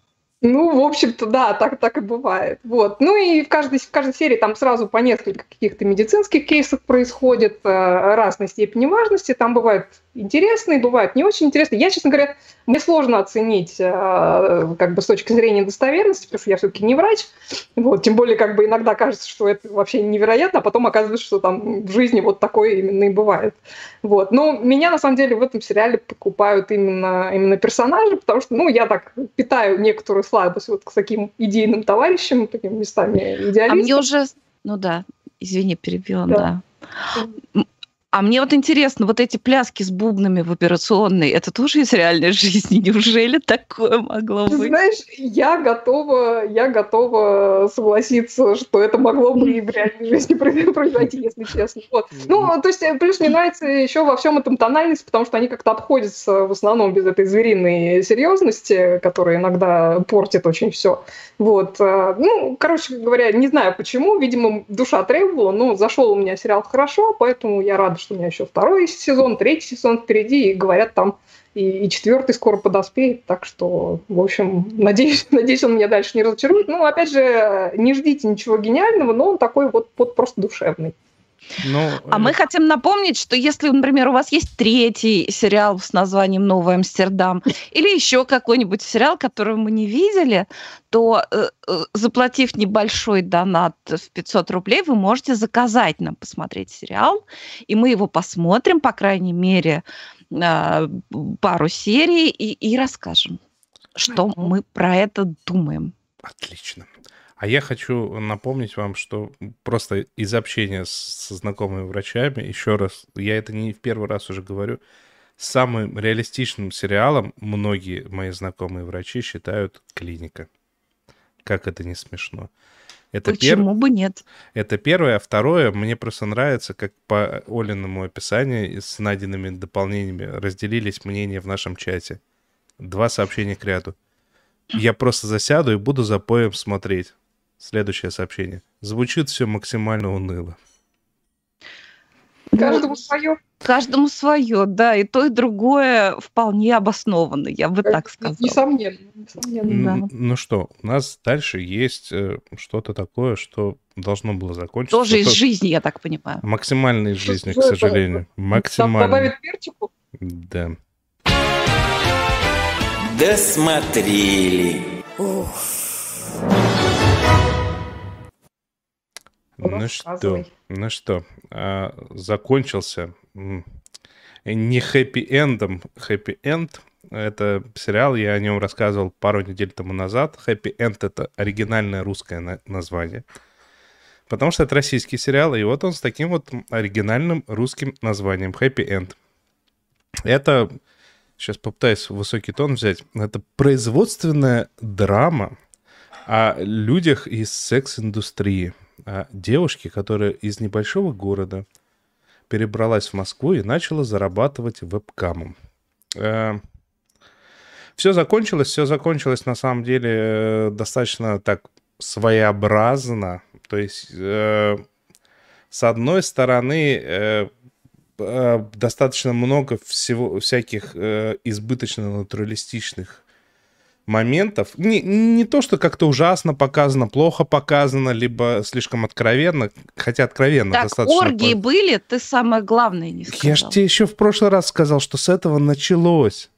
Ну, в общем-то, да, так, так и бывает. Вот. Ну и в каждой, в каждой серии там сразу по несколько каких-то медицинских кейсов происходит э, разной степени важности. Там бывают интересные, бывают не очень интересные. Я, честно говоря, мне сложно оценить э, как бы с точки зрения достоверности, потому что я все-таки не врач. Вот. Тем более, как бы иногда кажется, что это вообще невероятно, а потом оказывается, что там в жизни вот такое именно и бывает. Вот. Но меня, на самом деле, в этом сериале покупают именно, именно персонажи, потому что, ну, я так питаю некоторую слабость вот к таким идейным товарищам, таким местами А идеалистам. мне уже... Ну да, извини, перебила, Да. да. А мне вот интересно, вот эти пляски с бубнами в операционной, это тоже из реальной <laughs> жизни? Неужели такое могло Ты быть? знаешь, я готова, я готова согласиться, что это могло бы и в реальной жизни <laughs> произ- произойти, если честно. Вот. Ну, то есть, э, плюс мне нравится еще во всем этом тональность, потому что они как-то обходятся в основном без этой звериной серьезности, которая иногда портит очень все. Вот. э, Ну, короче говоря, не знаю почему, видимо, душа требовала, но зашел у меня сериал хорошо, поэтому я рада, что у меня еще второй сезон, третий сезон впереди, и говорят, там и, и четвертый скоро подоспеет, так что, в общем, надеюсь, <laughs> надеюсь, он меня дальше не разочарует. Ну, опять же, не ждите ничего гениального, но он такой вот, вот просто душевный. Ну, А мы хотим напомнить, что если, например, у вас есть третий сериал с названием «Новый Амстердам» или еще какой-нибудь сериал, который мы не видели, то, э, э, заплатив небольшой донат в 500 рублей, вы можете заказать нам посмотреть сериал, и мы его посмотрим, по крайней мере, а, пару серий и, и расскажем, что мы про это думаем. Отлично. А я хочу напомнить вам, что просто из общения со знакомыми врачами, еще раз, я это не в первый раз уже говорю, самым реалистичным сериалом многие мои знакомые врачи считают «Клиника». Как это не смешно. Это, пер- Почему бы нет? это первое. А второе, мне просто нравится, как по Олиному описанию с найденными дополнениями разделились мнения в нашем чате. Два сообщения к ряду. Я просто засяду и буду за поем смотреть. Следующее сообщение. Звучит все максимально уныло. Каждому свое. Каждому свое, да, и то, и другое вполне обосновано, я бы так сказала. Несомненно. несомненно. Н- Ну что, у нас дальше есть э, что-то такое, что должно было закончиться. Тоже из жизни, я так понимаю. Максимально из жизни, к Что это? сожалению. Там Максимально. добавить перчику? Да. Досмотрели. Ну что, Рассказывай. ну что, а, закончился не хэппи-эндом, хэппи-энд. Это сериал, я о нем рассказывал пару недель тому назад. Хэппи-энд — это оригинальное русское на- название. Потому что это российский сериал, и вот он с таким вот оригинальным русским названием «Хэппи-энд». Это, сейчас попытаюсь высокий тон взять, это производственная драма о людях из секс-индустрии, о девушке, которая из небольшого города перебралась в Москву и начала зарабатывать вебкамом. Все закончилось, все закончилось на самом деле э, достаточно так своеобразно. То есть, э, с одной стороны, э, э, достаточно много всего всяких э, избыточно натуралистичных моментов. Не, не то, что как-то ужасно показано, плохо показано, либо слишком откровенно, хотя откровенно Так, достаточно. оргии по- были, ты самое главное не сказал. Я же тебе еще в прошлый раз сказал, что с этого началось.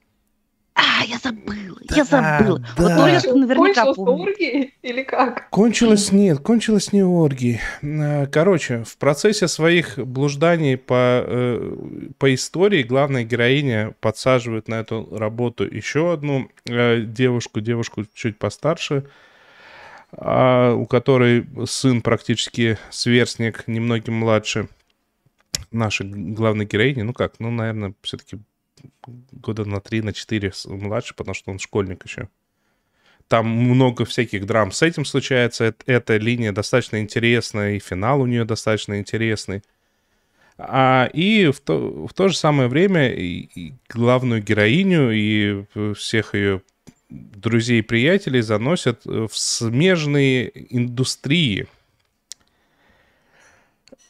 А, я забыла, я Да, забыла. Вот да. Оля наверняка Кончилось помнит. оргией или как? Кончилось нет, кончилось не оргией. Э, Короче, в процессе своих блужданий по, э, по истории главная героиня подсаживает на эту работу еще одну э, девушку, девушку чуть постарше, а, у которой сын практически сверстник, немногим младше нашей главной героини. Ну как, ну, наверное, все-таки года на 3, на 4 младше, потому что он школьник еще. Там много всяких драм с этим случается. Эт- Эта линия достаточно интересная, и финал у нее достаточно интересный. А, и в то, в то же самое время и- и главную героиню и всех ее друзей и приятелей заносят в смежные индустрии.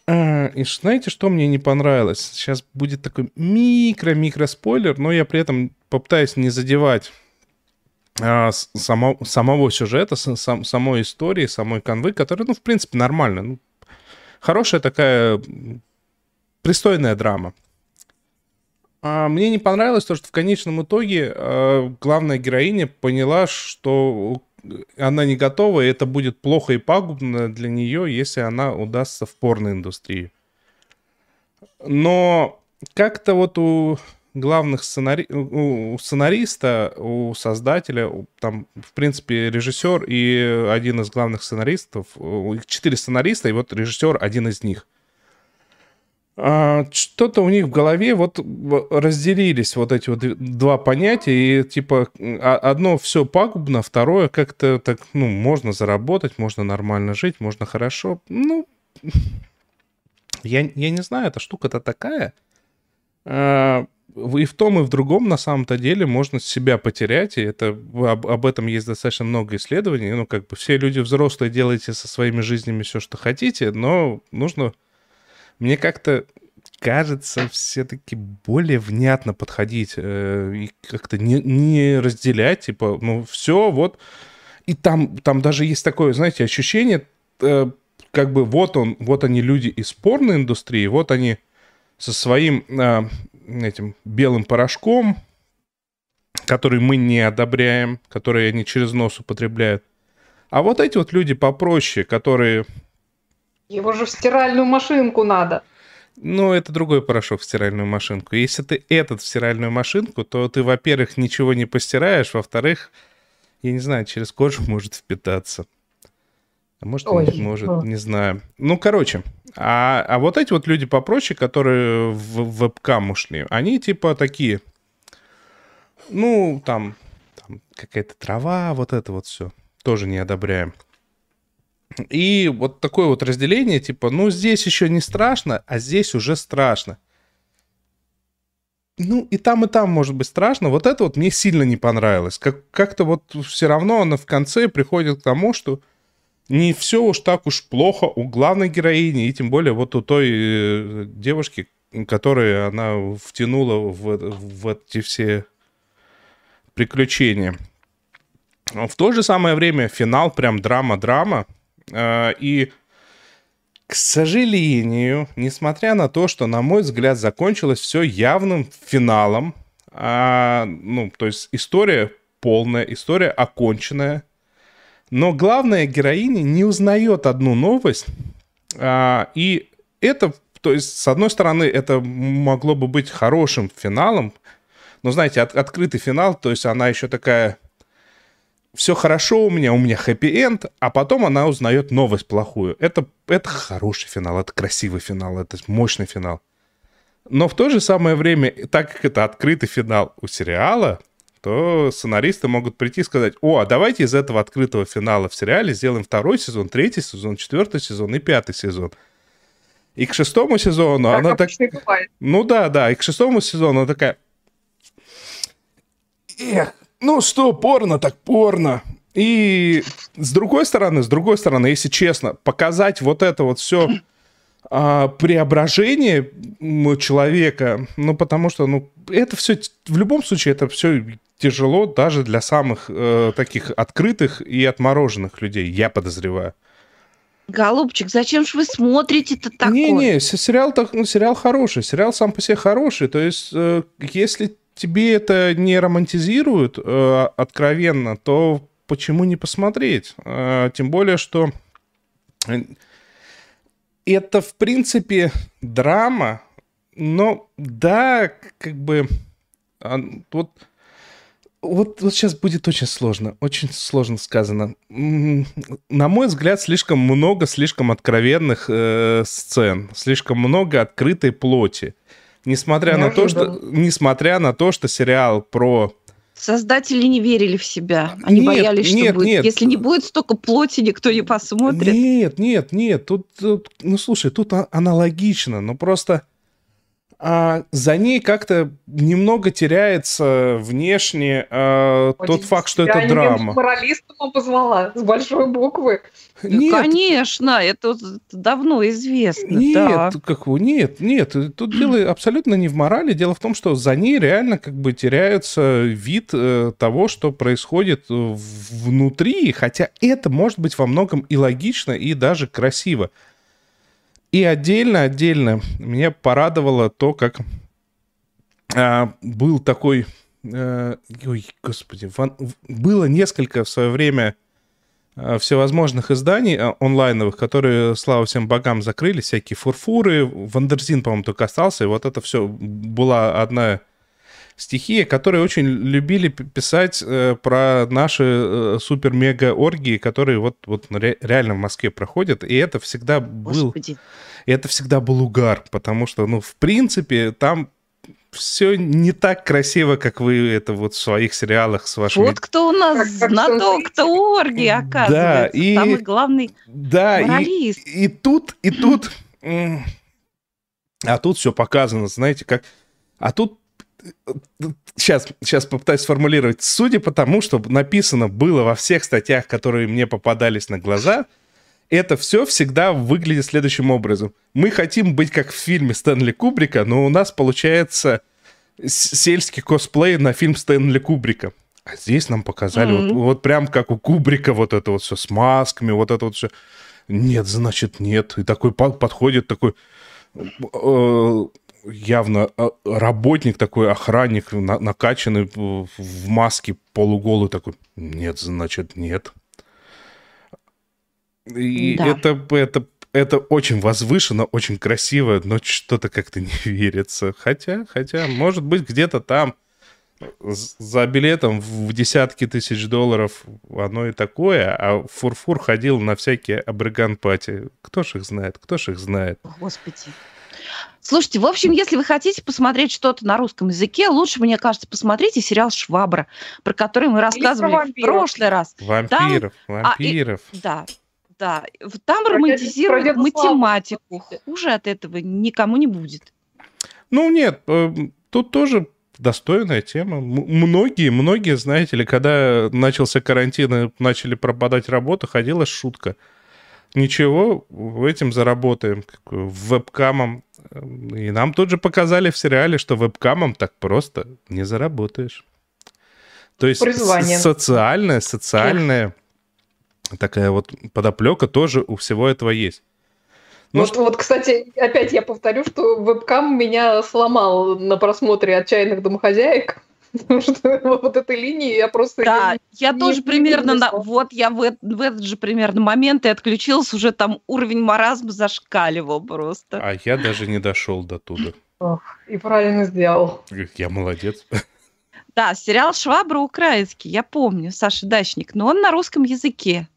А, И знаете, что мне не понравилось? Сейчас будет такой микро-микро спойлер, но я при этом попытаюсь не задевать а, само- самого сюжета, сам- самой истории, самой канвы, которая, ну, в принципе, нормально. Ну, хорошая такая пристойная драма. А мне не понравилось то, что в конечном итоге э, главная героиня поняла, что она не готова, и это будет плохо и пагубно для нее, если она удастся в порноиндустрии. Но как-то вот у главных сценари... у сценариста, у создателя, там, в принципе, режиссер и один из главных сценаристов, четыре сценариста, и вот режиссер один из них. А, что-то у них в голове вот разделились вот эти вот два понятия, и типа а- одно все пагубно, второе как-то так, ну, можно заработать, можно нормально жить, можно хорошо. Ну, я, я не знаю, эта штука-то такая. А, И в том, и в другом на самом-то деле можно себя потерять, и это об, об этом есть достаточно много исследований. Ну, как бы все люди взрослые, делайте со своими жизнями все, что хотите, но нужно мне как-то кажется все-таки более внятно подходить э, и как-то не, не разделять, типа, ну, все, вот. И там, там даже есть такое, знаете, ощущение, э, как бы вот он, вот они люди из порной индустрии, вот они со своим э, этим белым порошком, который мы не одобряем, который они через нос употребляют. А вот эти вот люди попроще, которые Его же в стиральную машинку надо. Ну, это другой порошок в стиральную машинку. Если ты этот в стиральную машинку, то ты, во-первых, ничего не постираешь, во-вторых, я не знаю, через кожу <laughs> может впитаться. А может, Ой, не может, о. не знаю. Ну, короче, а, а вот эти вот люди попроще, которые в вебкам ушли, они типа такие, ну, там, там какая-то трава, вот это вот все, тоже не одобряем. И вот такое вот разделение, типа, ну, здесь еще не страшно, а здесь уже страшно. Ну, и там, и там может быть страшно. Вот это вот мне сильно не понравилось. Как- как-то вот все равно она в конце приходит к тому, что не все уж так уж плохо у главной героини, и тем более вот у той э, девушки, которую она втянула в, в эти все приключения. В то же самое время финал прям драма-драма. Э, И, к сожалению, несмотря на то, что, на мой взгляд, закончилось все явным финалом, а, ну, то есть история полная, история оконченная, но главная героиня не узнает одну новость, а, и это, то есть, с одной стороны, это могло бы быть хорошим финалом, но, знаете, от- открытый финал, то есть она еще такая все хорошо у меня, у меня хэппи-энд, а потом она узнает новость плохую. Это, это хороший финал, это красивый финал, это мощный финал. Но в то же самое время, так как это открытый финал у сериала, то сценаристы могут прийти и сказать, о, а давайте из этого открытого финала в сериале сделаем второй сезон, третий сезон, четвертый сезон и пятый сезон. И к шестому сезону Как она так... бывает. Ну да, да, и к шестому сезону она такая... Эх, ну что, порно так порно. И с другой стороны, с другой стороны, если честно, показать вот это вот все преображение м, человека, ну потому что, ну это все в любом случае это все тяжело даже для самых э, таких открытых и отмороженных людей, я подозреваю. Голубчик, зачем же вы смотрите-то такое? Не-не, се- сериал, так, ну, сериал хороший, сериал сам по себе хороший. То есть, э, если тебе это не романтизируют э, откровенно, то почему не посмотреть? Э, тем более, что э, это, в принципе, драма, но да, как бы... а, вот вот, вот сейчас будет очень сложно, очень сложно сказано. На мой взгляд, слишком много слишком откровенных э, сцен, слишком много открытой плоти. Несмотря на то, что, Неожиданно. несмотря на то, что сериал про Создатели не верили в себя. Они Нет, боялись, что нет, будет. нет. Если не будет столько плоти, никто не посмотрит. Нет, нет, нет. Тут, тут- ну слушай, тут а- аналогично, но просто а, за ней как-то немного теряется внешне а, тот Ой, факт, что я это не драма. моралистом обозвала с большой буквы. Да, Нет, Конечно, это давно известно. Нет, да. как вы- нет, нет. Тут дело абсолютно не в морали. Дело в том, что за ней реально как бы теряется вид э, того, что происходит э, внутри, хотя это может быть во многом и логично, и даже красиво. И отдельно, отдельно меня порадовало то, как а, был такой... э, ой, господи, ван- было несколько в свое время э, всевозможных изданий э, онлайновых, которые, слава всем богам, закрыли, всякие FurFur ы, Wonderzine, по-моему, только остался, и вот это все была одна стихия, которые очень любили писать э, про наши э, супер-мега-оргии, которые вот, вот ре- реально в Москве проходят, и это всегда был, Господи. и это всегда был угар, потому что, ну, в принципе, там все не так красиво, как вы это вот в своих сериалах с вашими... Вот кто у нас Как- как знаток, кто оргии, оказывается. и- Самый главный Да, и, моралист. и тут, и тут... А тут все показано, знаете, как... А тут... Сейчас, сейчас попытаюсь сформулировать. Судя по тому, что написано было во всех статьях, которые мне попадались на глаза, это все всегда выглядит следующим образом. Мы хотим быть как в фильме Стэнли Кубрика, но у нас получается сельский косплей на фильм Стэнли Кубрика. А здесь нам показали вот, Мгм. вот прям как у Кубрика вот это вот все с масками, вот это вот все. Нет, значит нет. И такой по- подходит такой э, явно э, работник такой, охранник на- накачанный в маске полуголый такой. Нет, значит нет. И Да. это, это, это очень возвышенно, очень красиво, но что-то как-то не <laughs> верится. Хотя, хотя, может быть, где-то там за билетом в десятки тысяч долларов оно и такое, а Фурфур ходил на всякие абриган-пати. Кто ж их знает, кто ж их знает. Господи. Слушайте, в общем, если вы хотите посмотреть что-то на русском языке, лучше, мне кажется, посмотрите сериал «Швабра», про который мы рассказывали в вампиров. прошлый раз. Вампиров, а, и- вампиров. Да, да. Там Про романтизируют про математику. Хуже от этого никому не будет. Ну, нет, э, тут тоже достойная тема. М- Многие, многие, знаете ли, когда начался карантин и начали пропадать работа, ходила шутка. Ничего, этим заработаем. Вебкамом. И нам тут же показали в сериале, что вебкамом так просто не заработаешь. То есть социальная, социальная такая вот подоплека тоже у всего этого есть. Ну, вот, вот, кстати, опять я повторю, что вебкам меня сломал на просмотре «Отчаянных домохозяек». <laughs> Потому что <laughs> вот этой линии я просто... Да, я тоже примерно... на-. Вот я в, эт- в этот же примерно момент и отключилась, уже там уровень маразма зашкаливал просто. А я даже не дошел до туда. И правильно сделал. Я молодец. <laughs> Да, сериал «Швабра» украинский, я помню, Саша Дачник, но он на русском языке.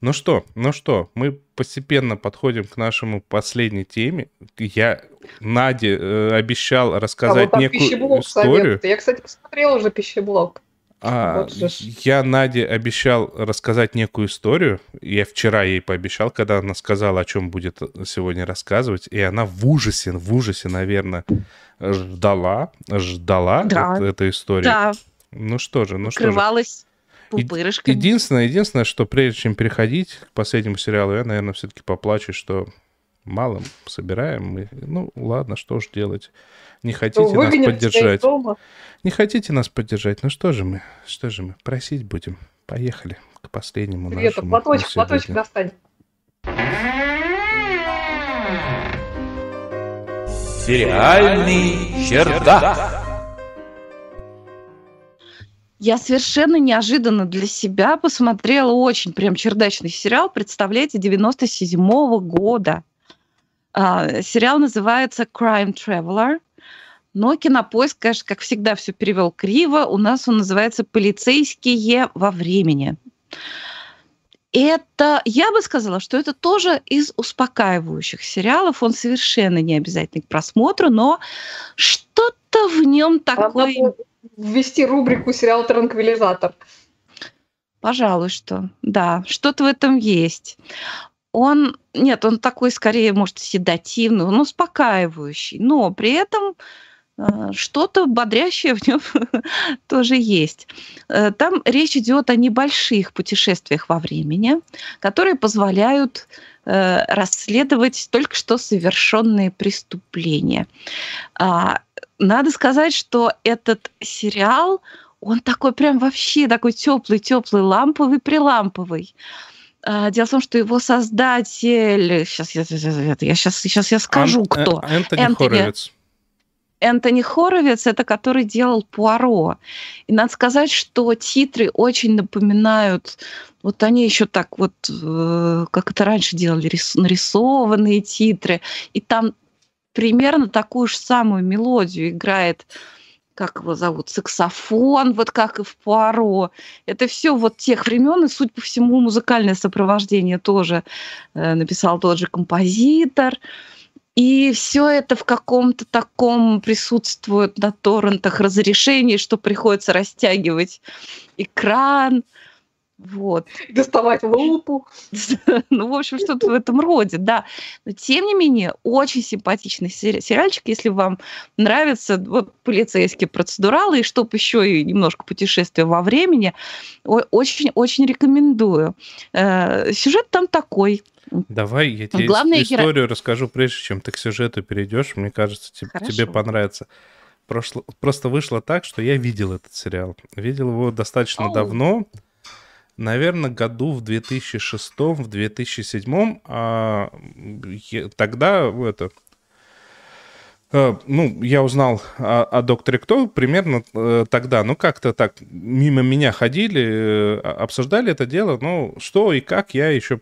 Ну что, ну что, мы постепенно подходим к нашему последней теме. Я Наде э, обещал А рассказать вот там некую пищеблок историю. советует. Я, кстати, посмотрела уже пищеблок. А, Вот же я Наде обещал рассказать некую историю. Я вчера ей пообещал, когда она сказала, о чем будет сегодня рассказывать, и она в ужасе, в ужасе, наверное, ждала, ждала Да. вот эту историю. Да, Ну что же, ну что же. Пупырышками. Единственное, единственное, что прежде чем переходить к последнему сериалу, я, наверное, все-таки поплачу, что мало собираем мы. Ну, ладно, что ж делать. Не хотите нас тебя из поддержать. дома. Не хотите нас поддержать. Ну что же мы, что же мы, просить будем. Поехали к последнему Света, нашему платочек, на платочек достань. Сериальный чердак. Я совершенно неожиданно для себя посмотрела очень прям чердачный сериал, представляете, 97-го года. А, сериал называется Crime Traveler. Но кинопоиск, конечно, как всегда, все перевел криво. У нас он называется «Полицейские во времени». Это, я бы сказала, что это тоже из успокаивающих сериалов. Он совершенно не обязательный к просмотру, но что-то в нем такое... ввести рубрику «Сериал Транквилизатор». Пожалуй, что да, что-то в этом есть. Он, нет, он такой скорее, может, седативный, он успокаивающий, но при этом э, что-то бодрящее в нем <laughs> тоже есть. Э, Там речь идет о небольших путешествиях во времени, которые позволяют э, расследовать только что совершенные преступления. А, Надо сказать, что этот сериал, он такой прям вообще такой теплый, теплый, ламповый, приламповый. А, Дело в том, что его создатель, сейчас я, я, сейчас, сейчас я скажу, Ан- кто. Э, Энтони Энтони. Хоровиц. Энтони Хоровиц, это который делал Пуаро. И надо сказать, что титры очень напоминают, вот они еще так вот, э, как это раньше делали, рис- нарисованные титры. И там примерно такую же самую мелодию играет как его зовут, саксофон, вот как и в Пуаро. Это все вот тех времен, и, судя по всему, музыкальное сопровождение тоже э, написал тот же композитор. И все это в каком-то таком присутствует на торрентах разрешении, что приходится растягивать экран. Вот. <laughs> Доставать лупу. <laughs> ну, в общем, что-то в этом роде, да. Но, тем не менее, очень симпатичный сериальчик, если вам нравятся вот полицейские процедуралы, и чтоб еще и немножко путешествия во времени, очень-очень рекомендую. Э, сюжет там такой. Давай я тебе Главное, историю геро... расскажу, прежде чем ты к сюжету перейдешь. Мне кажется, тебе, тебе понравится. Прошло, просто вышло так, что я видел этот сериал. Видел его достаточно Оу. давно наверное, году в 2006, в 2007, а, тогда это, а, ну, я узнал о, о докторе Кто примерно э, тогда, ну, как-то так мимо меня ходили, э, обсуждали это дело, ну, что и как, я еще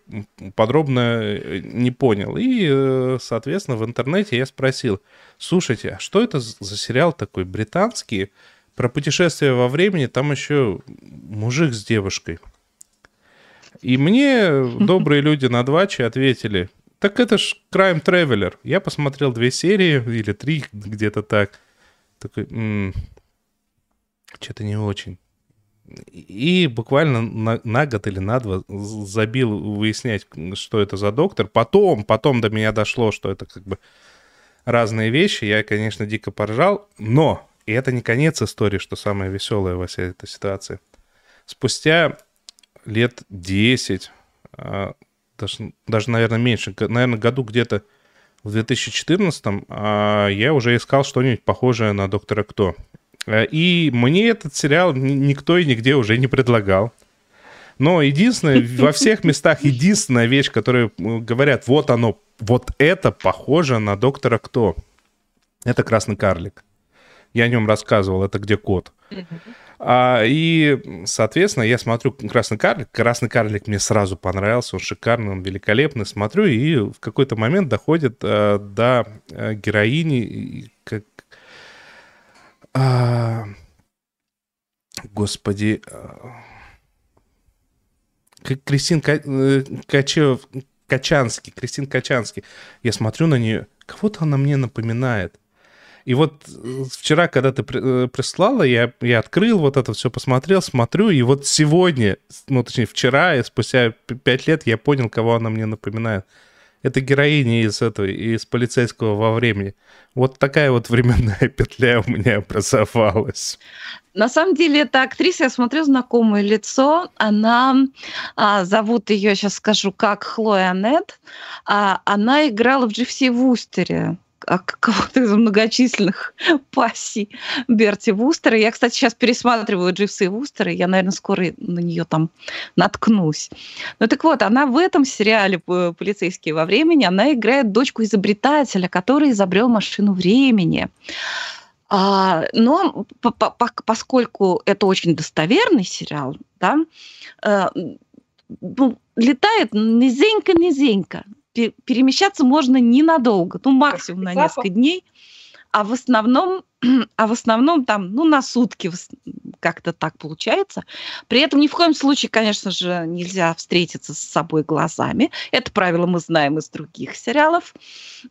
подробно э, не понял. И, соответственно, в интернете я спросил, слушайте, а что это за сериал такой британский, про путешествие во времени, там еще мужик с девушкой. И мне <laughs> добрые люди на дваче ответили, так это ж Crime Traveler. Я посмотрел две серии или три, где-то так. Такой, что-то не очень. И буквально на, на год или на два забил выяснять, что это за доктор. Потом, потом до меня дошло, что это как бы разные вещи. Я, конечно, дико поржал, но и это не конец истории, что самое веселое во всей этой ситуации. Спустя лет 10, а, даже, даже, наверное, меньше, наверное, году где-то в 2014 а, я уже искал что-нибудь похожее на «Доктора Кто». А, и мне этот сериал никто и нигде уже не предлагал. Но единственное, <laughs> во всех местах единственная вещь, которую говорят, вот оно, вот это похоже на «Доктора Кто». Это «Красный карлик». Я о нем рассказывал, это где кот. А, и, соответственно, я смотрю «Красный карлик». «Красный карлик» мне сразу понравился, он шикарный, он великолепный. Смотрю, и в какой-то момент доходит а, до а, героини, как... А, господи... А, Кристин э, Качев, Качанский, Кристин Качанский. Я смотрю на нее, кого-то она мне напоминает. И вот э, вчера, когда ты э, прислала, я, я открыл вот это все, посмотрел, смотрю, и вот сегодня, ну, точнее, вчера, и спустя пять лет я понял, кого она мне напоминает. Это героиня из этого, из полицейского во времени. Вот такая вот временная <laughs> петля у меня образовалась. На самом деле, эта актриса, я смотрю, знакомое лицо. Она, а, зовут ее, сейчас скажу, как Хлоя Нет. А, она играла в Дживси Вустере а кого-то из многочисленных <laughs> пассий Берти Вустера. Я, кстати, сейчас пересматриваю Дживса и Вустера, я, наверное, скоро на нее там наткнусь. Ну так вот, она в этом сериале «Полицейские во времени», она играет дочку изобретателя, который изобрел машину времени. А, но по -по поскольку это очень достоверный сериал, да, э, ну, летает низенько-низенько перемещаться можно ненадолго, ну максимум на несколько дней, а в основном, <clears throat> а в основном там, ну на сутки как-то так получается. При этом ни в коем случае, конечно же, нельзя встретиться с собой глазами. Это правило мы знаем из других сериалов.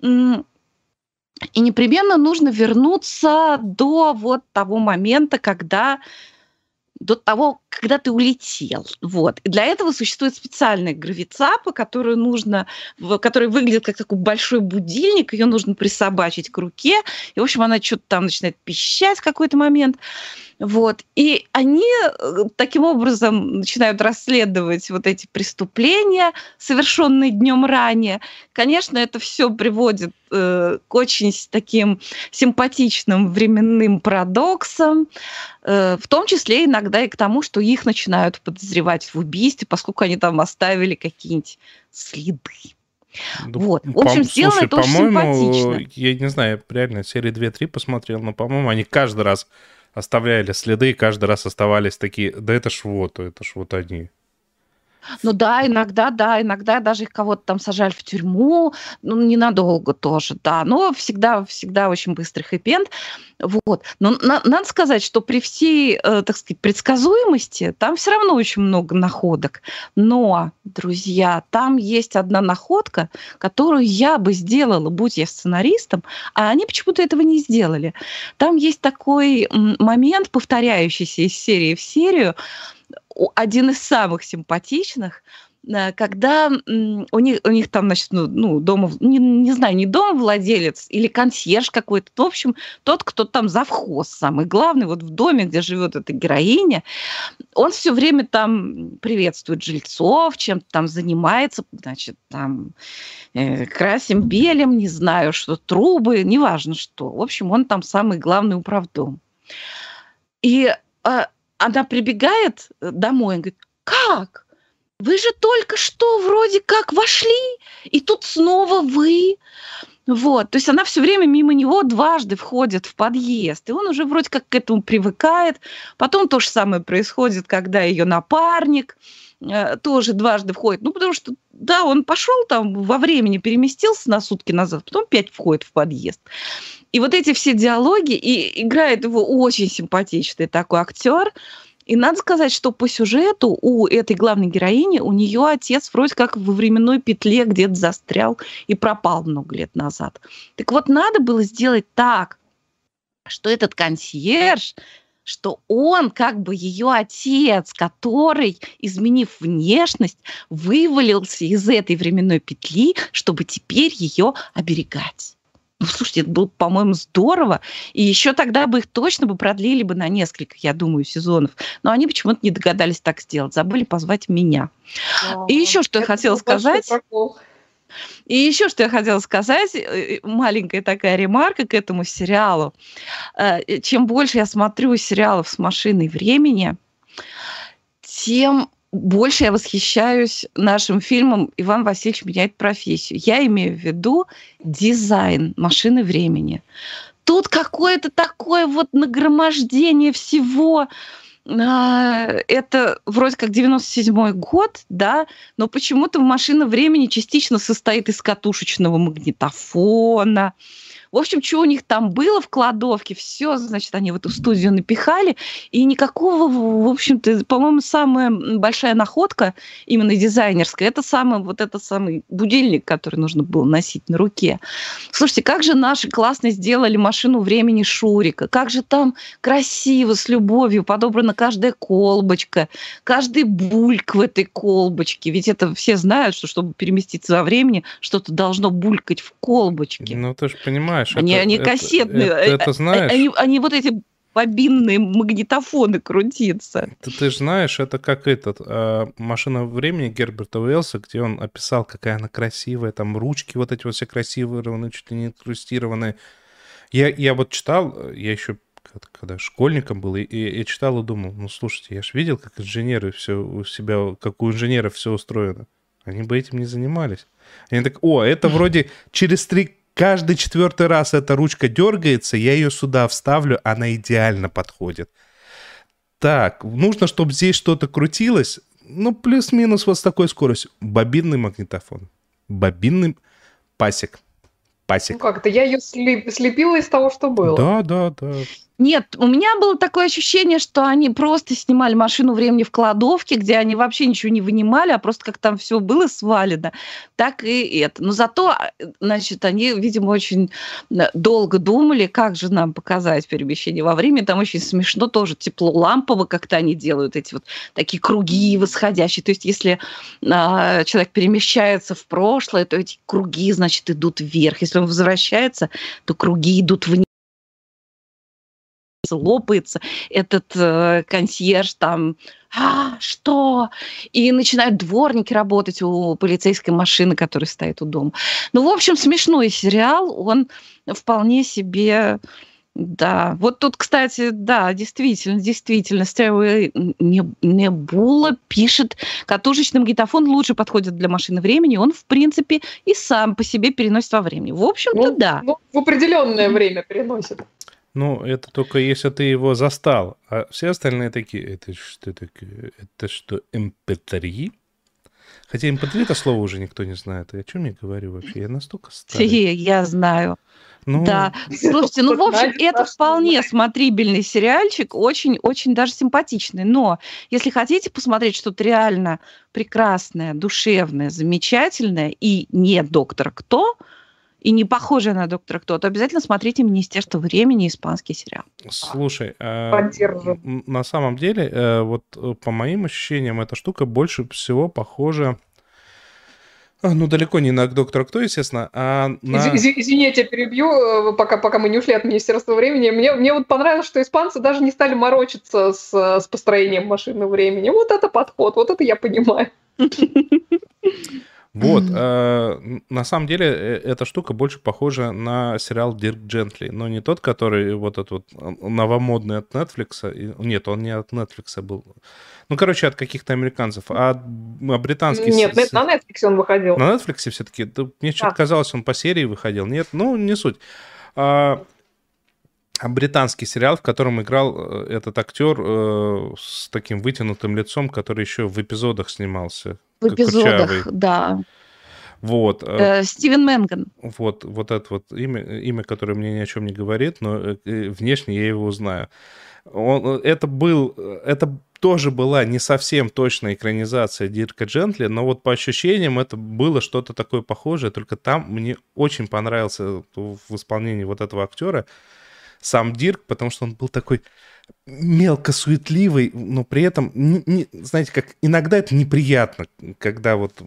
И непременно нужно вернуться до вот того момента, когда до того, когда ты улетел. Вот. И для этого существует специальная гравицапа, которую нужно, которая выглядит как такой большой будильник, ее нужно присобачить к руке, и, в общем, она что-то там начинает пищать в какой-то момент. Вот. И они э, таким образом начинают расследовать вот эти преступления, совершенные днем ранее. Конечно, это все приводит э, к очень таким симпатичным временным парадоксам, э, в том числе иногда и к тому, что их начинают подозревать в убийстве, поскольку они там оставили какие-нибудь следы. Да, вот. В общем, сделано слушай, это очень симпатично. Я не знаю, реально серии 2-3 посмотрел, но, по-моему, они каждый раз оставляли следы, каждый раз оставались такие, да это ж вот, это ж вот они. Ну да, иногда, да, иногда даже их кого-то там сажали в тюрьму, ну, ненадолго тоже, да, но всегда, всегда очень быстрый хэппи Вот. Но на, надо сказать, что при всей, э, так сказать, предсказуемости там все равно очень много находок. Но, друзья, там есть одна находка, которую я бы сделала, будь я сценаристом, а они почему-то этого не сделали. Там есть такой момент, повторяющийся из серии в серию, один из самых симпатичных, э, когда у них, у них там, значит, ну, ну дома, не, не знаю, не дом владелец или консьерж какой-то, в общем, тот, кто там завхоз, самый главный, вот в доме, где живет эта героиня, он все время там приветствует жильцов, чем-то там занимается, значит, там э, красим белем, не знаю, что, трубы, неважно что. В общем, он там самый главный управдом. И э, она прибегает э, домой и говорит, как? Вы же только что вроде как вошли, и тут снова вы. Вот, то есть она все время мимо него дважды входит в подъезд, и он уже вроде как к этому привыкает. Потом то же самое происходит, когда ее напарник тоже дважды входит. Ну, потому что, да, он пошел там во времени, переместился на сутки назад, потом опять входит в подъезд. И вот эти все диалоги, и играет его очень симпатичный такой актер. И надо сказать, что по сюжету у этой главной героини, у нее отец вроде как во временной петле где-то застрял и пропал много лет назад. Так вот, надо было сделать так, что этот консьерж, что он как бы ее отец, который, изменив внешность, вывалился из этой временной петли, чтобы теперь ее оберегать. Ну, слушайте, это было, по-моему, здорово. И еще тогда бы их точно бы продлили бы на несколько, я думаю, сезонов. Но они почему-то не догадались так сделать. Забыли позвать меня. и еще что я хотела сказать. И еще что я хотела сказать, э, маленькая такая ремарка к этому сериалу. Э, чем больше я смотрю сериалов с машиной времени, тем больше я восхищаюсь нашим фильмом «Иван Васильевич меняет профессию». Я имею в виду дизайн машины времени. Тут какое-то такое вот нагромождение всего. А, это вроде как 97-й год, да, но почему-то машина времени частично состоит из катушечного магнитофона, в общем, что у них там было в кладовке, все, значит, они в эту студию напихали, и никакого, в общем-то, по-моему, самая большая находка, именно дизайнерская, это самый, вот этот самый будильник, который нужно было носить на руке. Слушайте, как же наши классно сделали машину времени Шурика, как же там красиво, с любовью подобрана каждая колбочка, каждый бульк в этой колбочке, ведь это все знают, что чтобы переместиться во времени, что-то должно булькать в колбочке. Ну, ты же понимаешь, знаешь. Они, это, они это, кассетные. Это, это, это знаешь. Они, они вот эти бобинные магнитофоны крутиться. Ты, ты же знаешь, это как этот э, «Машина времени» Герберта Уэллса, где он описал, какая она красивая, там ручки вот эти вот все красивые, чуть ли не инкрустированные. Я, я вот читал, я еще когда школьником был, и, и я читал и думал, ну, слушайте, я же видел, как инженеры все у себя, как у инженеров все устроено. Они бы этим не занимались. Они так, о, это вроде через три каждый четвертый раз эта ручка дергается, я ее сюда вставлю, она идеально подходит. Так, нужно, чтобы здесь что-то крутилось, ну, плюс-минус вот с такой скоростью. Бобинный магнитофон. Бобинный пасек. Пасек. Ну как-то я ее слеп... слепила из того, что было. Да, да, да. Нет, у меня было такое ощущение, что они просто снимали машину времени в кладовке, где они вообще ничего не вынимали, а просто как там все было свалено. Так и это. Но зато, а, значит, они, видимо, очень э, долго думали, как же нам показать перемещение во времени. Там очень смешно тоже тепло лампово как-то они делают эти вот такие круги восходящие. То есть если а, человек перемещается в прошлое, то эти круги, значит, идут вверх. Если он возвращается, то круги идут вниз лопается этот э, консьерж там, а, что? И начинают дворники работать у полицейской машины, которая стоит у дома. Ну, в общем, смешной сериал, он вполне себе... Да, вот тут, кстати, да, действительно, действительно, Stairway Nebula пишет, катушечный магнитофон лучше подходит для машины времени, он, в принципе, и сам по себе переносит во времени. В общем-то, ну, да. Ну, в определенное время переносит. Ну, это только если ты его застал. А все остальные такие, это что такое? Это что, MP3? Хотя mp3 это слово уже никто не знает. Я о чем я говорю вообще? Я настолько старый. Я знаю. Ну, Да. Слушайте, ну, в общем, это вполне смотрибельный сериальчик, очень-очень даже симпатичный. Но если хотите посмотреть что-то реально прекрасное, душевное, замечательное и не доктор Кто, и не похожее на доктора Кто, то обязательно смотрите «Министерство времени» испанский сериал. Слушай, м, на самом деле, э, вот э, по моим ощущениям, эта штука больше всего похожа, а, ну, далеко не на доктора Кто, естественно, а на... Из- из- Извини, я тебя перебью, э, пока, пока мы не ушли от Министерства времени. Мне, мне вот понравилось, что испанцы даже не стали морочиться с, э, с построением машины времени. Вот это подход, вот это я понимаю. <laughs> Вот, э, на самом деле э, эта штука больше похожа на сериал Дирк Джентли, но не тот, который вот этот вот новомодный от Netflix. Нет, он не от Netflix был. Ну, короче, от каких-то американцев, а, от- а британский... с- Нет, с- на Netflix он выходил. На Netflix все-таки? Мне что-то Да. казалось, он по серии выходил. Нет, ну, не суть. А, а британский сериал, в котором играл э, этот актер э, с таким вытянутым лицом, который еще в эпизодах снимался. В эпизодах, да. Вот. э, Э, Стивен Мэнган. Вот, вот это вот имя, имя, которое мне ни о чем не говорит, но э, внешне я его узнаю. Он, это был, это тоже была не совсем точная экранизация Дирка Джентли, но вот по ощущениям это было что-то такое похожее, только там мне очень понравился в исполнении вот этого актера сам Дирк, потому что он был такой мелко суетливый, но при этом, не- не- знаете, как иногда это неприятно, когда вот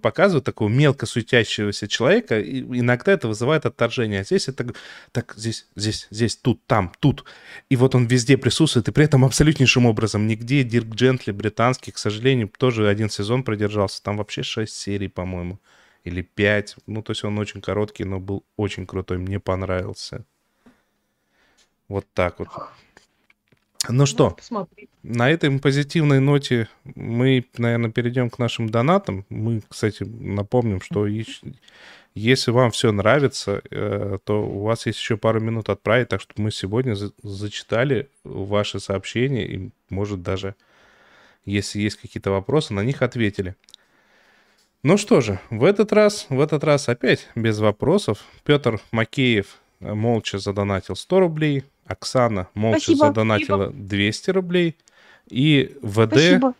показывают такого мелко суетящегося человека, и иногда это вызывает отторжение. А здесь это так, здесь, здесь, здесь, тут, там, тут. И вот он везде присутствует, и при этом абсолютнейшим образом нигде Дирк Джентли британский, к сожалению, тоже один сезон продержался. Там вообще 6 серий, по-моему, или 5. Ну, то есть он очень короткий, но был очень крутой, мне понравился. Вот так вот. Ну что, Посмотри. на этой позитивной ноте мы, наверное, перейдем к нашим донатам. Мы, кстати, напомним, что если вам все нравится, э, то у вас есть еще пару минут отправить, так что мы сегодня за- зачитали ваши сообщения и, может, даже, если есть какие-то вопросы, на них ответили. Ну что же, в этот раз, в этот раз опять без вопросов. Петр Макеев молча задонатил 100 рублей, Оксана молча Спасибо. задонатила 200 рублей, и ВД Спасибо.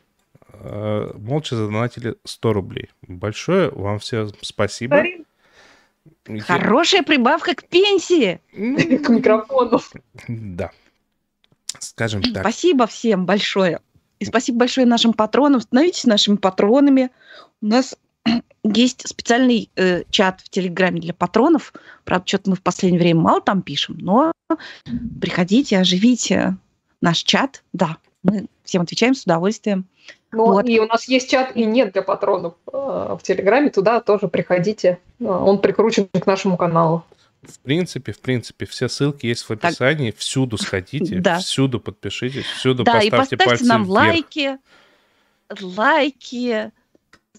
э, молча задонатили 100 рублей. Большое вам всем спасибо. Хорошая прибавка к пенсии. К микрофону. Да. Скажем так. Спасибо всем большое. И спасибо большое нашим патронам. Становитесь нашими патронами. У нас есть специальный э, чат в Телеграме для патронов. Правда, что-то мы в последнее время мало там пишем, но приходите, оживите наш чат. Да, мы всем отвечаем с удовольствием. Ну, Вот. и у нас есть чат и нет для патронов э, в Телеграме. Туда тоже приходите. Э, Он прикручен к нашему каналу. В принципе, в принципе, все ссылки есть в описании. Всюду сходите, <laughs> Да. всюду подпишитесь, всюду да, и поставьте поставьте пальцы нам вверх. лайки, лайки,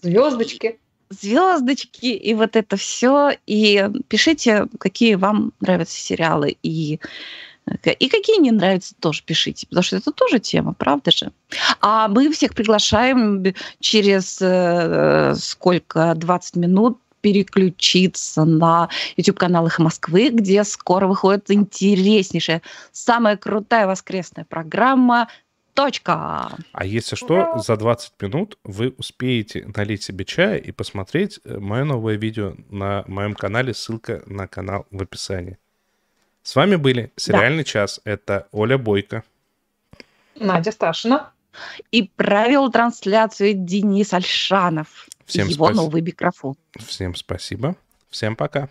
Звездочки. звездочки и вот это все. И пишите, какие вам нравятся сериалы и и какие не нравятся, тоже пишите, потому что это тоже тема, правда же? А мы всех приглашаем через э, сколько, 20 минут переключиться на YouTube-канал «Эхо Москвы», где скоро выходит интереснейшая, самая крутая воскресная программа «Точка». А если что, за 20 минут вы успеете налить себе чая и посмотреть мое новое видео на моем канале. Ссылка на канал в описании. С вами были «Сериальный час». Это Оля Бойко. Надя Сташина. И правил трансляцию Денис Альшанов. Всем Его спасибо. новый микрофон. Всем спасибо. Всем пока.